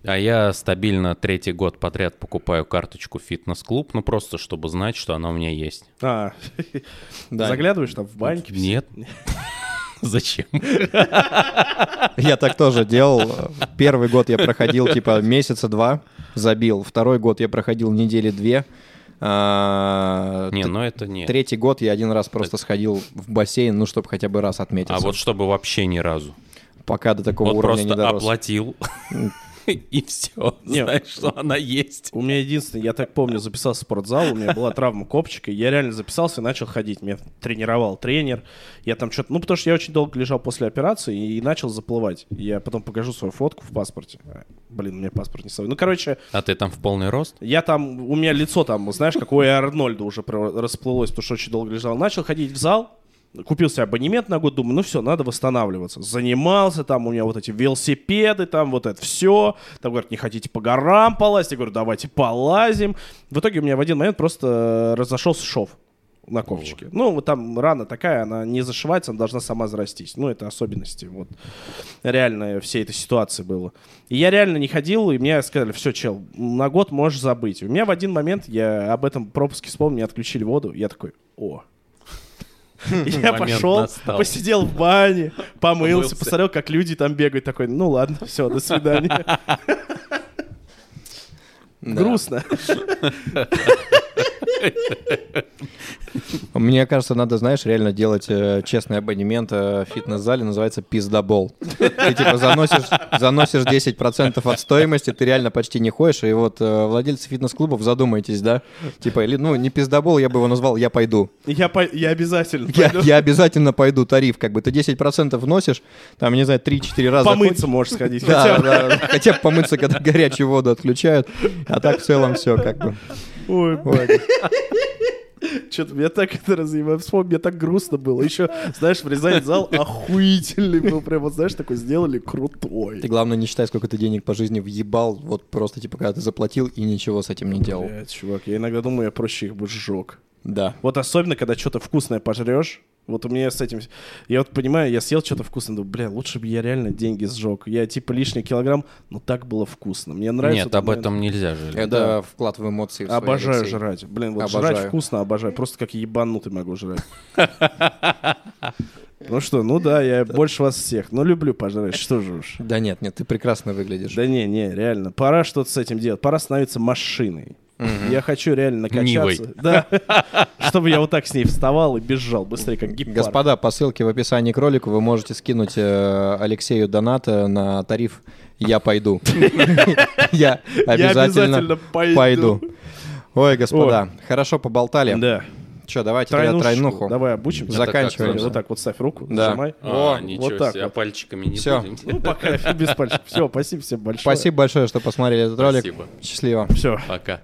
А я стабильно третий год подряд покупаю карточку фитнес-клуб, ну просто чтобы знать, что она у меня есть. А, [LAUGHS] Да. заглядываешь там в баньки? все? Нет. [LAUGHS] Зачем? Я так тоже делал. Первый год я проходил типа месяца два, забил. Второй год я проходил недели две. А, Не, т- ну это нет. Третий год я один раз просто сходил в бассейн, ну, чтобы хотя бы раз отметиться. А вот чтобы вообще ни разу. Пока до такого Вот уровня не дорос. оплатил. [LAUGHS] И все. Знаешь, что она есть. У меня единственное, я так помню, записался в спортзал, у меня была травма копчика, я реально записался и начал ходить. Меня тренировал тренер. Я там что-то... Ну, потому что я очень долго лежал после операции и начал заплывать. Я потом покажу свою фотку в паспорте. Блин, у меня паспорт не свой. Ну, короче, А ты там в полный рост? я там... У меня лицо там, знаешь, как у Арнольда уже расплылось, потому что очень долго лежал. Начал ходить в зал, Купил себе абонемент на год, думаю, ну все, надо восстанавливаться. Занимался, там у меня вот эти велосипеды, там вот это все. Там говорят, не хотите по горам полазить? Я говорю, давайте полазим. В итоге у меня в один момент просто разошелся шов на копчике. Ну, вот там рана такая, она не зашивается, она должна сама зарастись. Ну, это особенности вот реально всей этой ситуации было. И я реально не ходил, и мне сказали, все, чел, на год можешь забыть. У меня в один момент, я об этом пропуске вспомнил, мне отключили воду, я такой, о, [LAUGHS] я пошел, посидел в бане, помылся, посмотрел, как люди там бегают, такой, ну ладно, все, до свидания. [LAUGHS] Да. Грустно. [LAUGHS] Мне кажется, надо, знаешь, реально делать э, честный абонемент э, в фитнес-зале, называется пиздобол. Ты типа заносишь, заносишь 10% от стоимости, ты реально почти не ходишь, и вот э, владельцы фитнес-клубов задумайтесь, да? Типа, или, ну, не пиздобол, я бы его назвал «я пойду». Я, по- я обязательно Я, пойду. я обязательно пойду, тариф, как бы, ты 10% вносишь, там, не знаю, 3-4 раза Помыться можешь сходить. ходишь. хотя Да, бы. да, да. хотя бы помыться, когда горячую воду отключают, а так в целом все как бы. Ой, Ой. Что-то меня так это разъебало. Вспомни, мне так грустно было. Еще, знаешь, в Рязани зал охуительный был. Прям, вот, знаешь, такой сделали крутой. Ты, главное, не считай, сколько ты денег по жизни въебал, вот просто, типа, когда ты заплатил и ничего с этим не делал. Блядь, чувак, я иногда думаю, я проще их бы сжег. Да. Вот особенно, когда что-то вкусное пожрешь, вот у меня с этим... Я вот понимаю, я съел что-то вкусное, думаю, бля, лучше бы я реально деньги сжег. Я типа лишний килограмм, но так было вкусно. Мне нравится... Нет, об момент. этом нельзя жалеть. Это вклад в эмоции. в свои, Обожаю Алексей. жрать. Блин, вот Обожаю. жрать вкусно обожаю. Просто как ебанутый могу жрать. [LAUGHS] Ну что, ну да, я больше вас всех. Но люблю пожрать, что же уж. Да нет, нет, ты прекрасно выглядишь. Да не, не, реально. Пора что-то с этим делать. Пора становиться машиной. Я хочу реально накачаться. Нивой. Да. [LAUGHS] Чтобы я вот так с ней встал и бежал быстрее, как гепард. Господа, по ссылке в описании к ролику вы можете скинуть э, Алексею доната на тариф «Я пойду». [LAUGHS] Я обязательно пойду. Ой, господа, хорошо поболтали. Да. Что, давайте тогда Тройнушечку. тройнуху. Давай обучимся. Заканчиваем. Вот так вот ставь руку, Да. нажимай. О, ничего вот так себе, вот. пальчиками не будем. Ну, пока без пальчиков. Все, спасибо всем большое. Спасибо большое, что посмотрели этот ролик. Спасибо. Счастливо. Все. Пока.